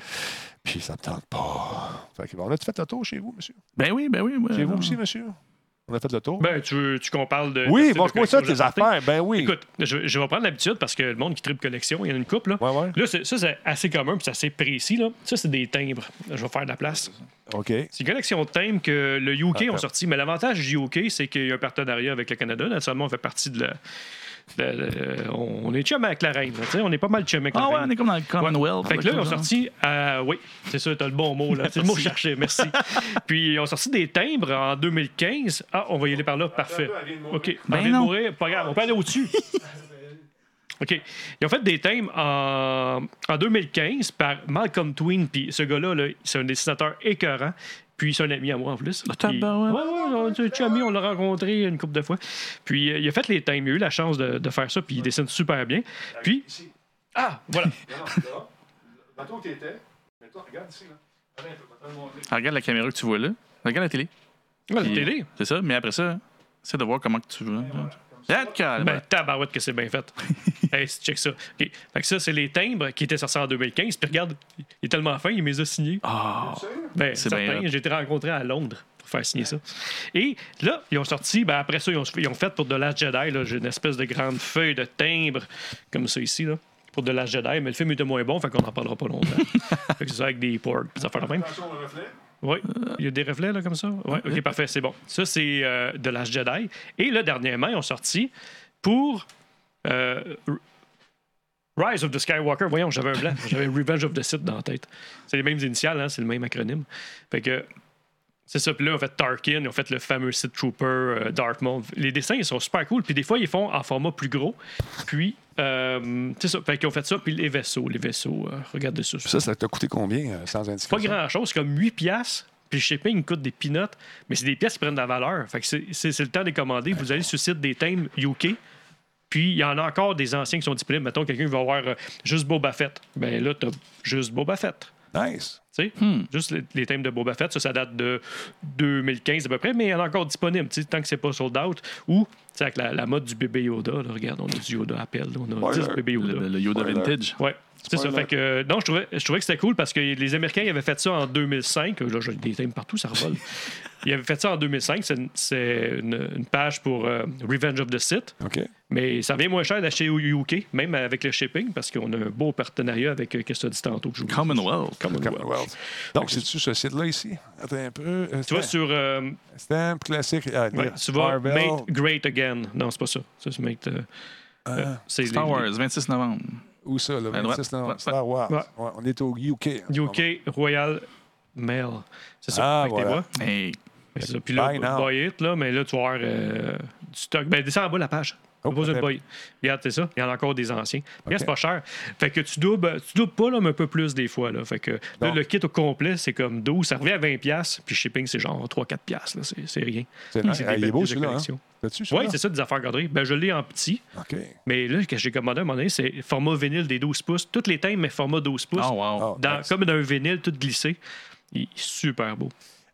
Puis ça me tente pas. Fait que, bon, on a-tu fait le tour chez vous, monsieur? Ben oui, ben oui. ouais, Chez vous non. aussi, monsieur? On a fait le tour? Ben, tu veux, tu qu'on parle de. oui, de- bon, de moi ça, tes affaires. Ben oui. Écoute, je, je vais prendre l'habitude parce que le monde qui tripe collection, il y en a une couple, là. Ouais, ouais. Là, ça, c'est assez commun puis c'est assez précis. Là. Ça, c'est des timbres. Je vais faire de la place. OK. C'est une collection de timbres que le UK Attends. ont sorti. Mais l'avantage du UK, c'est qu'il y a un partenariat avec le Canada. Naturellement, on fait partie de la. On est chum avec la reine. là, tu sais, on est pas mal chum avec la Ah ouais, reine. on est comme dans le Commonwealth. Fait que là, ils ont sorti. euh, oui, c'est ça, t'as le bon mot, là. C'est le mot cherchais, merci. Puis, ils ont sorti des timbres en 2015. Ah, on va y aller par là, parfait. OK. Ben on vient de non. mourir, pas grave, on peut aller au-dessus. OK. Ils ont fait des timbres en, en 2015 par Malcolm Tween. Puis, ce gars-là, là, c'est un dessinateur écœurant. Puis, c'est un ami à moi en plus. Ah, Puis- tabarouette. ouais, ouais, on est amis, on l'a rencontré une couple de fois. Puis, euh, il a fait les timbres. Il a eu la chance de, de faire ça. Puis, il dessine super bien. Puis, ah, voilà. Était. Mais toi, regarde ici, là. Ah, Regarde la caméra que tu vois là. Regarde la télé. Ouais, la télé. C'est ça, mais après ça, c'est de voir comment que tu veux. Regarde, calme. Ben, tabarouette que c'est bien fait. hey, check ça. OK. Fait que ça, c'est les timbres qui étaient sortis en 2015. Puis regarde, il est tellement fin, il me les a signés. Ah, Ben, C'est certain, bien j'ai été rencontré à Londres pour faire signer ça. Et là, ils ont sorti, ben, après ça, ils ont, ils ont fait pour The Last Jedi, j'ai une espèce de grande feuille de timbre, comme ça ici, là, pour The Last Jedi, mais le film était moins bon, fait qu'on n'en parlera pas longtemps. fait que c'est ça avec des porgs, ça fait la même. Oui, il y a des reflets là comme ça? Oui, ok, parfait, c'est bon. Ça, c'est euh, de Last Jedi. Et là, dernièrement, ils ont sorti pour. euh, Rise of the Skywalker, voyons, j'avais un blanc. J'avais Revenge of the Sith dans la tête. C'est les mêmes initiales, hein, c'est le même acronyme. Fait que c'est ça. Puis là, on fait Tarkin, ont fait le fameux Sith Trooper, euh, Darth Maul. Les dessins, ils sont super cool. Puis des fois, ils font en format plus gros. Puis, euh, c'est ça. Fait qu'ils ont fait ça. Puis les vaisseaux, les vaisseaux, euh, regardez ça. Ça, ça t'a coûté combien, euh, sans indication? Pas grand chose, c'est comme 8 piastres. Puis le shipping coûte des peanuts, mais c'est des pièces qui prennent de la valeur. Fait que c'est le temps de les commander. Vous allez sur le site des thèmes UK. Puis il y en a encore des anciens qui sont disponibles. Mettons, quelqu'un va avoir euh, juste Boba Fett. Ben là, t'as juste Boba Fett. Nice. Sais, Juste les, les thèmes de Boba Fett, ça, ça date de 2015 à peu près, mais il y en a encore disponible, tu sais, tant que c'est pas sold out. Ou, tu sais, avec la, la mode du bébé Yoda, là, regarde, on a du Yoda Appel, on a Spoiler. 10 bébés Yoda. Le, le- Yoda Spoiler. Vintage. Ouais. C'est ça. Fait que, euh, non, je trouvais, je trouvais que c'était cool parce que les Américains ils avaient fait ça en 2005. Là, j'ai des thèmes partout, ça revole. Ils avaient fait ça en 2005. C'est une, c'est une- une page pour euh, Revenge of the Sith. OK. Mais ça vient moins cher d'acheter au UK, même avec le shipping, parce qu'on a un beau partenariat avec, euh, qu'est-ce que tu as dit tantôt que je Commonwealth. Commonwealth. Commonwealth. Donc, c'est-tu ce site-là ici? Attends un peu. Euh, Tu vas sur euh, Stamp classique. Ah, ouais, tu vas Marvel. Made Great Again. Non, c'est pas ça. Ça, c'est Made. euh, euh, c'est Star les- Wars, 26 novembre. Où ça, le À droite. 26 novembre? Star Wars. Ouais. Ouais, on est au UK. UK Royal Mail. C'est ça. Ah, voilà. Hey, C'est ça. Puis là, là, mais là, tu vas avoir euh, du stock. Ben, descends en bas la page. Oh. Regarde, c'est ça. Il y en a encore des anciens. Regarde, Ok. c'est pas cher. Fait que tu doubles, tu doubles pas, là, mais un peu plus des fois. Là. Fait que là, Bon. le kit au complet, c'est comme 12. Ça revient à 20$. piastres, Puis shipping, c'est genre 3-4$. piastres, là. C'est, c'est rien. C'est. C'est Ah, des il est beau celui-là. Hein? Oui, c'est ça, des affaires garderies. Ben, je l'ai en petit. Mais là, ce que j'ai commandé à un moment donné, c'est format vinyle des 12 pouces. Toutes les thèmes, mais format 12 pouces. oh wow. Oh, Dans- nice. Comme dans un vinyle, tout glissé. Il est super beau.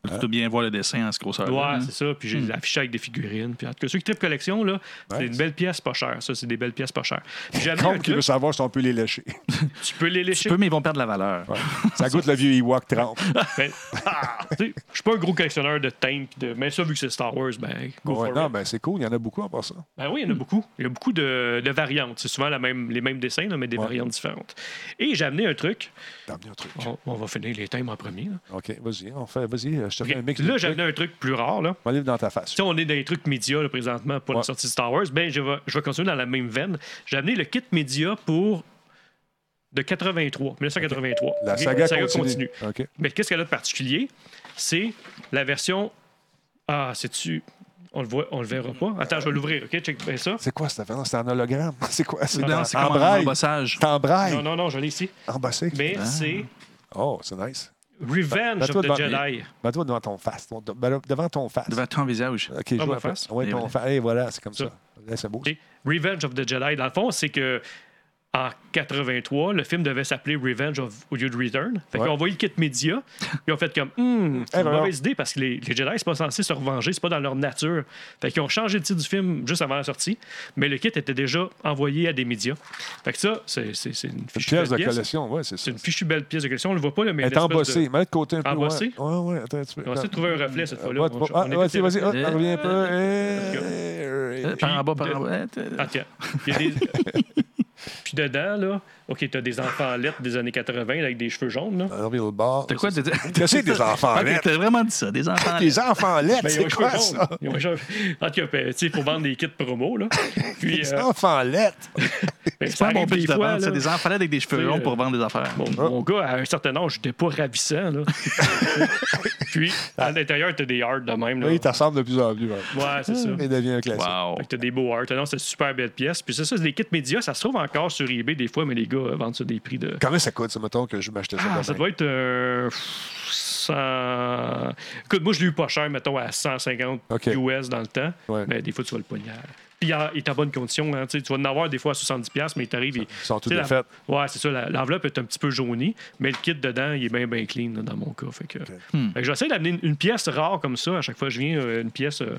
Tu peux bien voir le dessin en ce grosseur. Ouais, c'est ça. Puis j'ai affiché avec des figurines. Puis en tout cas, ceux qui trippent collection, là, c'est Ouais, une belle pièce pas chère. Ça, c'est des belles pièces pas chères. Puis j'ai amené un Compte qui veut savoir si on peut les lécher? tu peux les Tu lécher. peux, mais ils vont perdre la valeur. Ouais. Ça goûte le vieux Ewok 30. Ben, ah, tu sais, je suis pas un gros collectionneur de puis De... Mais ça, vu que c'est Star Wars, ben, go Ouais, for non, it. ben c'est cool. Il y en a beaucoup en passant. Ben oui, il y en a beaucoup. Il y a beaucoup de, de variantes. C'est souvent la même, les mêmes dessins, là, mais des Ouais. variantes différentes. Et j'ai amené un truc. T'as amené un truc. On, on va finir les thèmes en premier. Là, OK, vas-y. On fait, vas-y. Je te fais un mix là amené un truc plus rare. Là. On va dans ta face. Si on est dans les trucs médias là, présentement pour Ouais. la sortie de Star Wars, ben je vais, je vais continuer dans la même veine. J'ai amené le kit média pour de 83, 1983. La saga, continue. Mais qu'est-ce qu'elle a de particulier? C'est la version. Ah, c'est-tu. On le voit, on le verra pas? Attends, je vais l'ouvrir, OK? Check bien ça. C'est quoi cette affaire? C'est un hologramme? C'est quoi? C'est un embossage. C'est en braille. Non, non, non, je l'ai ici. Embossé? Mais Ah. c'est Oh, c'est nice. Revenge of the devant- Jedi. Mets-toi devant ton face. ton- ben, devant ton face. Devant ton visage. OK, je vois. face? Ouais, Et ton face. Et voilà, c'est comme ça. C'est beau. Revenge of the Jedi. Dans le fond, c'est que en 83, le film devait s'appeler Revenge of au lieu de Return. Fait Ouais. qu'on envoyé le kit média, puis on fait comme, hum, c'est une mauvaise idée parce que les, les Jedi, c'est pas censé se revenger, c'est pas dans leur nature. Fait qu'ils ont changé le titre du film juste avant la sortie, mais le kit était déjà envoyé à des médias. Fait que ça, c'est c'est- c'est une Une fichue pièce de pièce. collection, ouais, c'est ça. C'est une fichue belle pièce de collection. On le voit pas, là, mais Elle est l'espèce de- embossée. Mets de côté un peu. Embossée? Ouais, ouais, ouais, attends un petit peu. On va essayer de trouver un reflet cette fois-là. Ouais, On- tu- ah, est vas-y, vas-y. Ah, Euh, reviens un peu. Euh, Eh, Par en bas, par en bas. Ah. Il y a des... Puis dedans, là, OK, t'as des enfants lettres des années 80 là, avec des cheveux jaunes. Là. Reviens au bord. T'as quoi? t'as- Qu'est-ce des enfants lettres? T'as vraiment dit ça, des enfants. Des enfants lettres, Ben, c'est quoi ça? jaunes. Ils ont cheveux- En tout cas, ben, tu sais, pour vendre des kits promo, là. Puis, Des euh, enfants lettres. ben, C'est pas arrive pitch des de fois, vente, c'est des enfants avec des cheveux longs euh, pour vendre des affaires. Mon, Ah. mon gars, à un certain âge, j'étais pas ravissant, là. Puis, à l'intérieur, t'as des hearts de même, là. Oui, il ressemble de plus en plus. hein. Ouais, c'est ça. Il devient un classique. Wow. T'as des beaux hearts. Non, c'est une super belle pièce. Puis c'est ça, c'est des kits médias. Ça se trouve encore sur eBay des fois, mais les gars euh, vendent ça des prix de. Combien ça coûte, ça, mettons, que je m'achetais ça? Ah, ça doit être euh, 100... Écoute, moi, je l'ai eu pas cher, mettons, à 150 OK. US dans le temps. Ouais. Mais des fois, tu vas le pogner. à- Puis il est en bonne condition. hein, tu vas en avoir des fois à 70$, mais il t'arrive. il- Ils sont tous la- défaits. Ouais, c'est ça. L'enveloppe est un petit peu jaunie, mais le kit dedans, il est bien, bien clean là, dans mon cas. Fait que, Hmm. fait que j'essaie d'amener une, une pièce rare comme ça. À chaque fois que je viens, euh, une pièce. euh,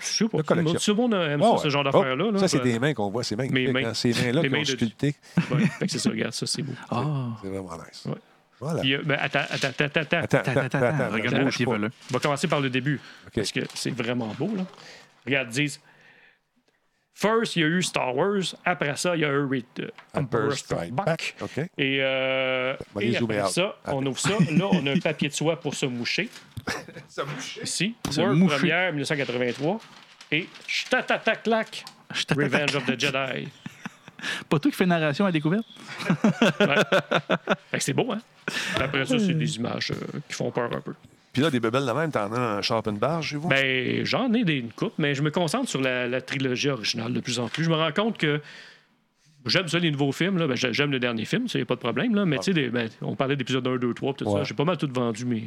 je sais pas. Tout le monde aime ça, ce genre Oh, d'affaires-là. là. Ça, c'est des mains qu'on voit. C'est magnifique. Mains. hein. Ces mains-là Les qui ont mains de- ouais, c'est ça, regarde, ça, c'est beau. Ah. C'est vraiment nice. Ouais. Voilà. Puis, euh, ben, attends, attends, attends, attends. Attends, Attends, attends, attends, attends. attends, attends, le je pied sais pas. veleux. On va commencer par le début. OK. Parce que c'est vraiment beau, là. Regarde, ils disent. First, il y a eu Star Wars. Après ça, il y a eu Re- euh, Emperor Strike Back. Et, euh, et après out. ça, on ouvre ça. Là, on a un papier de soie pour se moucher. Ici. Se World moucher. première, 1983. Et ch'tatata clac. Je t'attends. Revenge of the Jedi. Pas toi qui fais narration à découverte? Que c'est beau, hein? Après ça, c'est des images euh, qui font peur un peu. Puis là, des bebelles de même, t'en as un sharp and barge chez vous? Ben, j'en ai des, une coupe, mais je me concentre sur la, la trilogie originale de plus en plus. Je me rends compte que j'aime ça, les nouveaux films. Là. Ben, j'ai- j'aime le dernier film, ça, y a pas de problème. Là. Mais tu sais, ben, on parlait d'épisodes 1, 2, 3, tout Ouais. ça. J'ai pas mal tout vendu, mais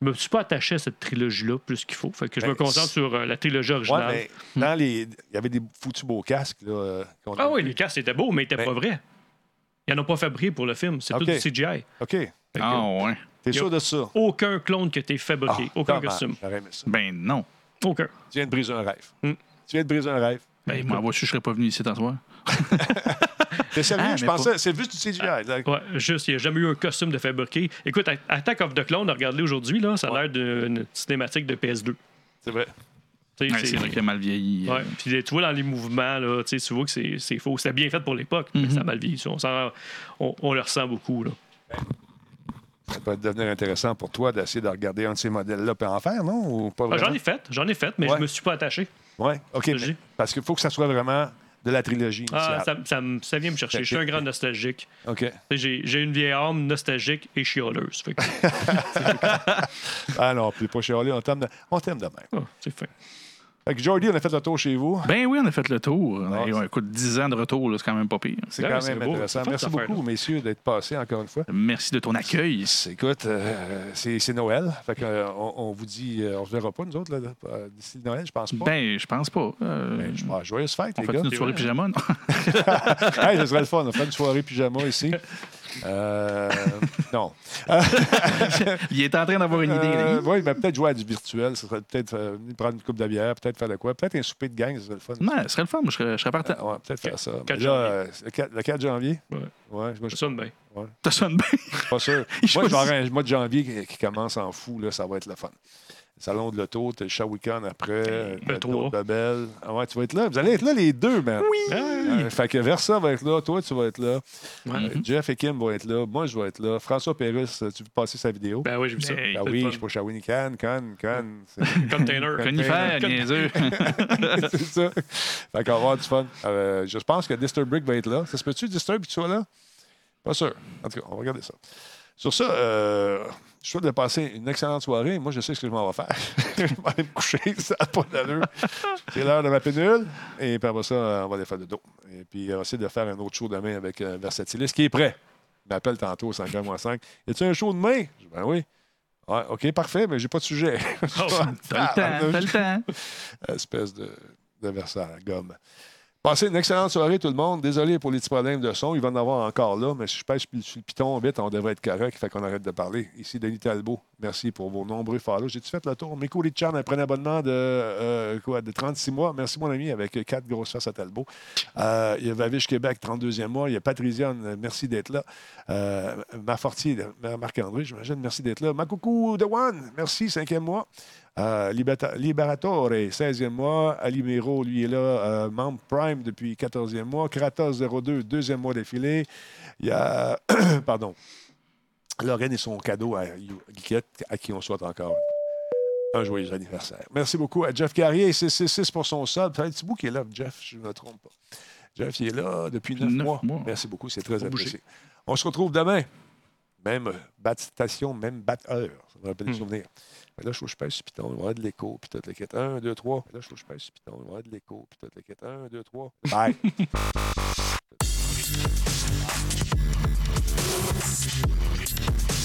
je me suis pas attaché à cette trilogie-là plus qu'il faut. Fait que je Ben, me concentre sur euh, la trilogie ouais, originale. mais dans les. Il y avait des foutus beaux casques, là. euh, qu'on a Ah oui, les casques étaient beaux, mais ils étaient Ben- pas vrais. Ils n'en ont pas fabriqué pour le film. C'est tout du CGI. OK. Que Ah, ouais. T'es sûr de ça? Aucun clone qui a été fabriqué. Ah, aucun costume. J'aurais aimé ça. Ben non. Aucun. Tu viens de briser un rêve. Hmm. Tu viens de briser un rêve. Ben, moi, moi, je serais pas venu ici t'en soir. T'es sérieux? Ah, je pensais. C'est juste du CGI. là. Ouais, juste, il n'y a jamais eu un costume de fabriqué. Écoute, Attack of the Clone, regardez aujourd'hui, là, ça a l'air d'une cinématique de PS2. C'est vrai. Ouais, c'est vrai qu'il a mal vieilli. Ouais, puis tu vois dans les mouvements, là, tu vois que c'est c'est faux. C'était bien fait pour l'époque, mais Mhm. ça a mal vieilli. On, s'en- on, on le ressent beaucoup. Là. Ça peut devenir intéressant pour toi d'essayer de regarder un de ces modèles-là et en faire, non? Ou pas Ah, j'en ai fait, j'en ai fait, mais Ouais. je me suis pas attaché. Oui, OK. Mais- parce qu'il faut que ça soit vraiment de la trilogie Ah, ça, ça vient me chercher. Je suis un grand nostalgique. OK. J'ai j'ai une vieille âme nostalgique et chialeuse. Que, Ah non, puis pas chialer, on t'aime de, on t'aime de même. ah, c'est fin. Fait que Jordi, on a fait le tour chez vous. Ben oui, on a fait le tour. Ouais, écoute, 10 ans de retour, c'est quand même pas pire. C'est quand c'est même intéressant. Merci beaucoup, messieurs, d'être passés encore une fois. Merci de ton accueil. Écoute, euh, c'est Noël. Fait que, euh, on, on vous dit, euh, on se verra pas, nous autres, d'ici Noël, je pense pas. Ben, je pense pas. Ben, je- joyeuse fête, on les fait gars. une soirée pyjama, non? hey, ce serait le fun. On ferait une soirée pyjama ici. Euh, non. Il est en train d'avoir une idée. Euh, oui, mais peut-être jouer à du virtuel. Ça serait peut-être euh, prendre une coupe de bière, peut-être faire de quoi. Peut-être un souper de gang, ce serait le fun. Non, ce serait le fun. Moi, je serais, je serais partant. Euh, ouais, peut-être faire ça. Mais 4 là, janvier. euh, le 4, le 4 janvier? Ouais. Ouais, moi, je Ça sonne bien. Ça sonne bien. suis pas sûr. Moi, je vais avoir un mois de janvier qui, qui commence en fou. Là, ça va être le fun. Salon de l'auto, t'as le week-end après, t'as le Babel. Ah ouais, tu vas être là. Vous allez être là les deux, man. Oui. fait que Versa va être là, toi, tu vas être là. Ouais. Euh, Jeff et Kim vont être là. Moi, je vais être là. François Péris, euh, tu veux passer sa vidéo? Ben oui, j'ai vu ça. Ben Ah C'est oui, je suis pas Shawinigan, Cannes. c'est- Container. Conifère, Con- niaiseux. c'est ça. Fait qu'on va avoir du fun. Euh, je pense que Disturb Brick va être là. Ça se peut-tu, Disturb, que tu sois là? Pas sûr. En tout cas, on va regarder ça. Sur ça, euh, je souhaite de passer une excellente soirée. Moi, je sais ce que je m'en vais faire. je vais aller me coucher, ça n'a pas d'allure. C'est l'heure de ma pénule. Et puis après ça, euh, on va aller faire de dos. Et puis, on va essayer de faire un autre show demain avec euh, Versatilis, qui est prêt. Il m'appelle tantôt au 5 5 Y a-tu un show demain? Je dis, ben oui. Ouais, OK, parfait, mais j'ai pas de sujet. T'as le temps, t'as le temps. espèce de, de Versailles, gomme. Passez une excellente soirée, tout le monde. Désolé pour les petits problèmes de son. Il va en avoir encore là, mais si je pêche sur le piton vite, on devrait être correct. Fait qu'on arrête de parler. Ici, Denis Talbot. Merci pour vos nombreux follow. J'ai-tu fait le tour? Miko Richard a pris un abonnement de, euh, quoi, de 36 mois? Merci, mon ami, avec quatre grosses faces à Talbot. Euh, il y a Vavish Québec, 32e mois. Il y a Patriciane, merci d'être là. Euh, Marfortier, Marc-André, j'imagine, merci d'être là. Makoukou de One, merci, 5e mois. Euh, Liberatore, 16e mois. Alimero, lui, est là, euh, membre Prime depuis 14e mois. Kratos 02, deuxième mois défilé. Il y a, pardon, Lorraine et son cadeau à Guiquette, à qui on souhaite encore un joyeux anniversaire. Merci beaucoup à Jeff Carrier, 666 pour son sub. Fait un petit bout qui est là, Jeff, je ne me trompe pas. Jeff, il est là depuis neuf mois. mois. Merci beaucoup, c'est très apprécié. On se retrouve demain. Même bat station, même bat heure. Ça me rappelle des Hmm. souvenirs. Là, je faut que je pèse sur Python. Il va y avoir de l'écho, puis toute la 1, 2, 3. Là, je faut que je pèse sur Python. Il va y avoir de l'écho, puis toute la 1, 2, 3. Bye.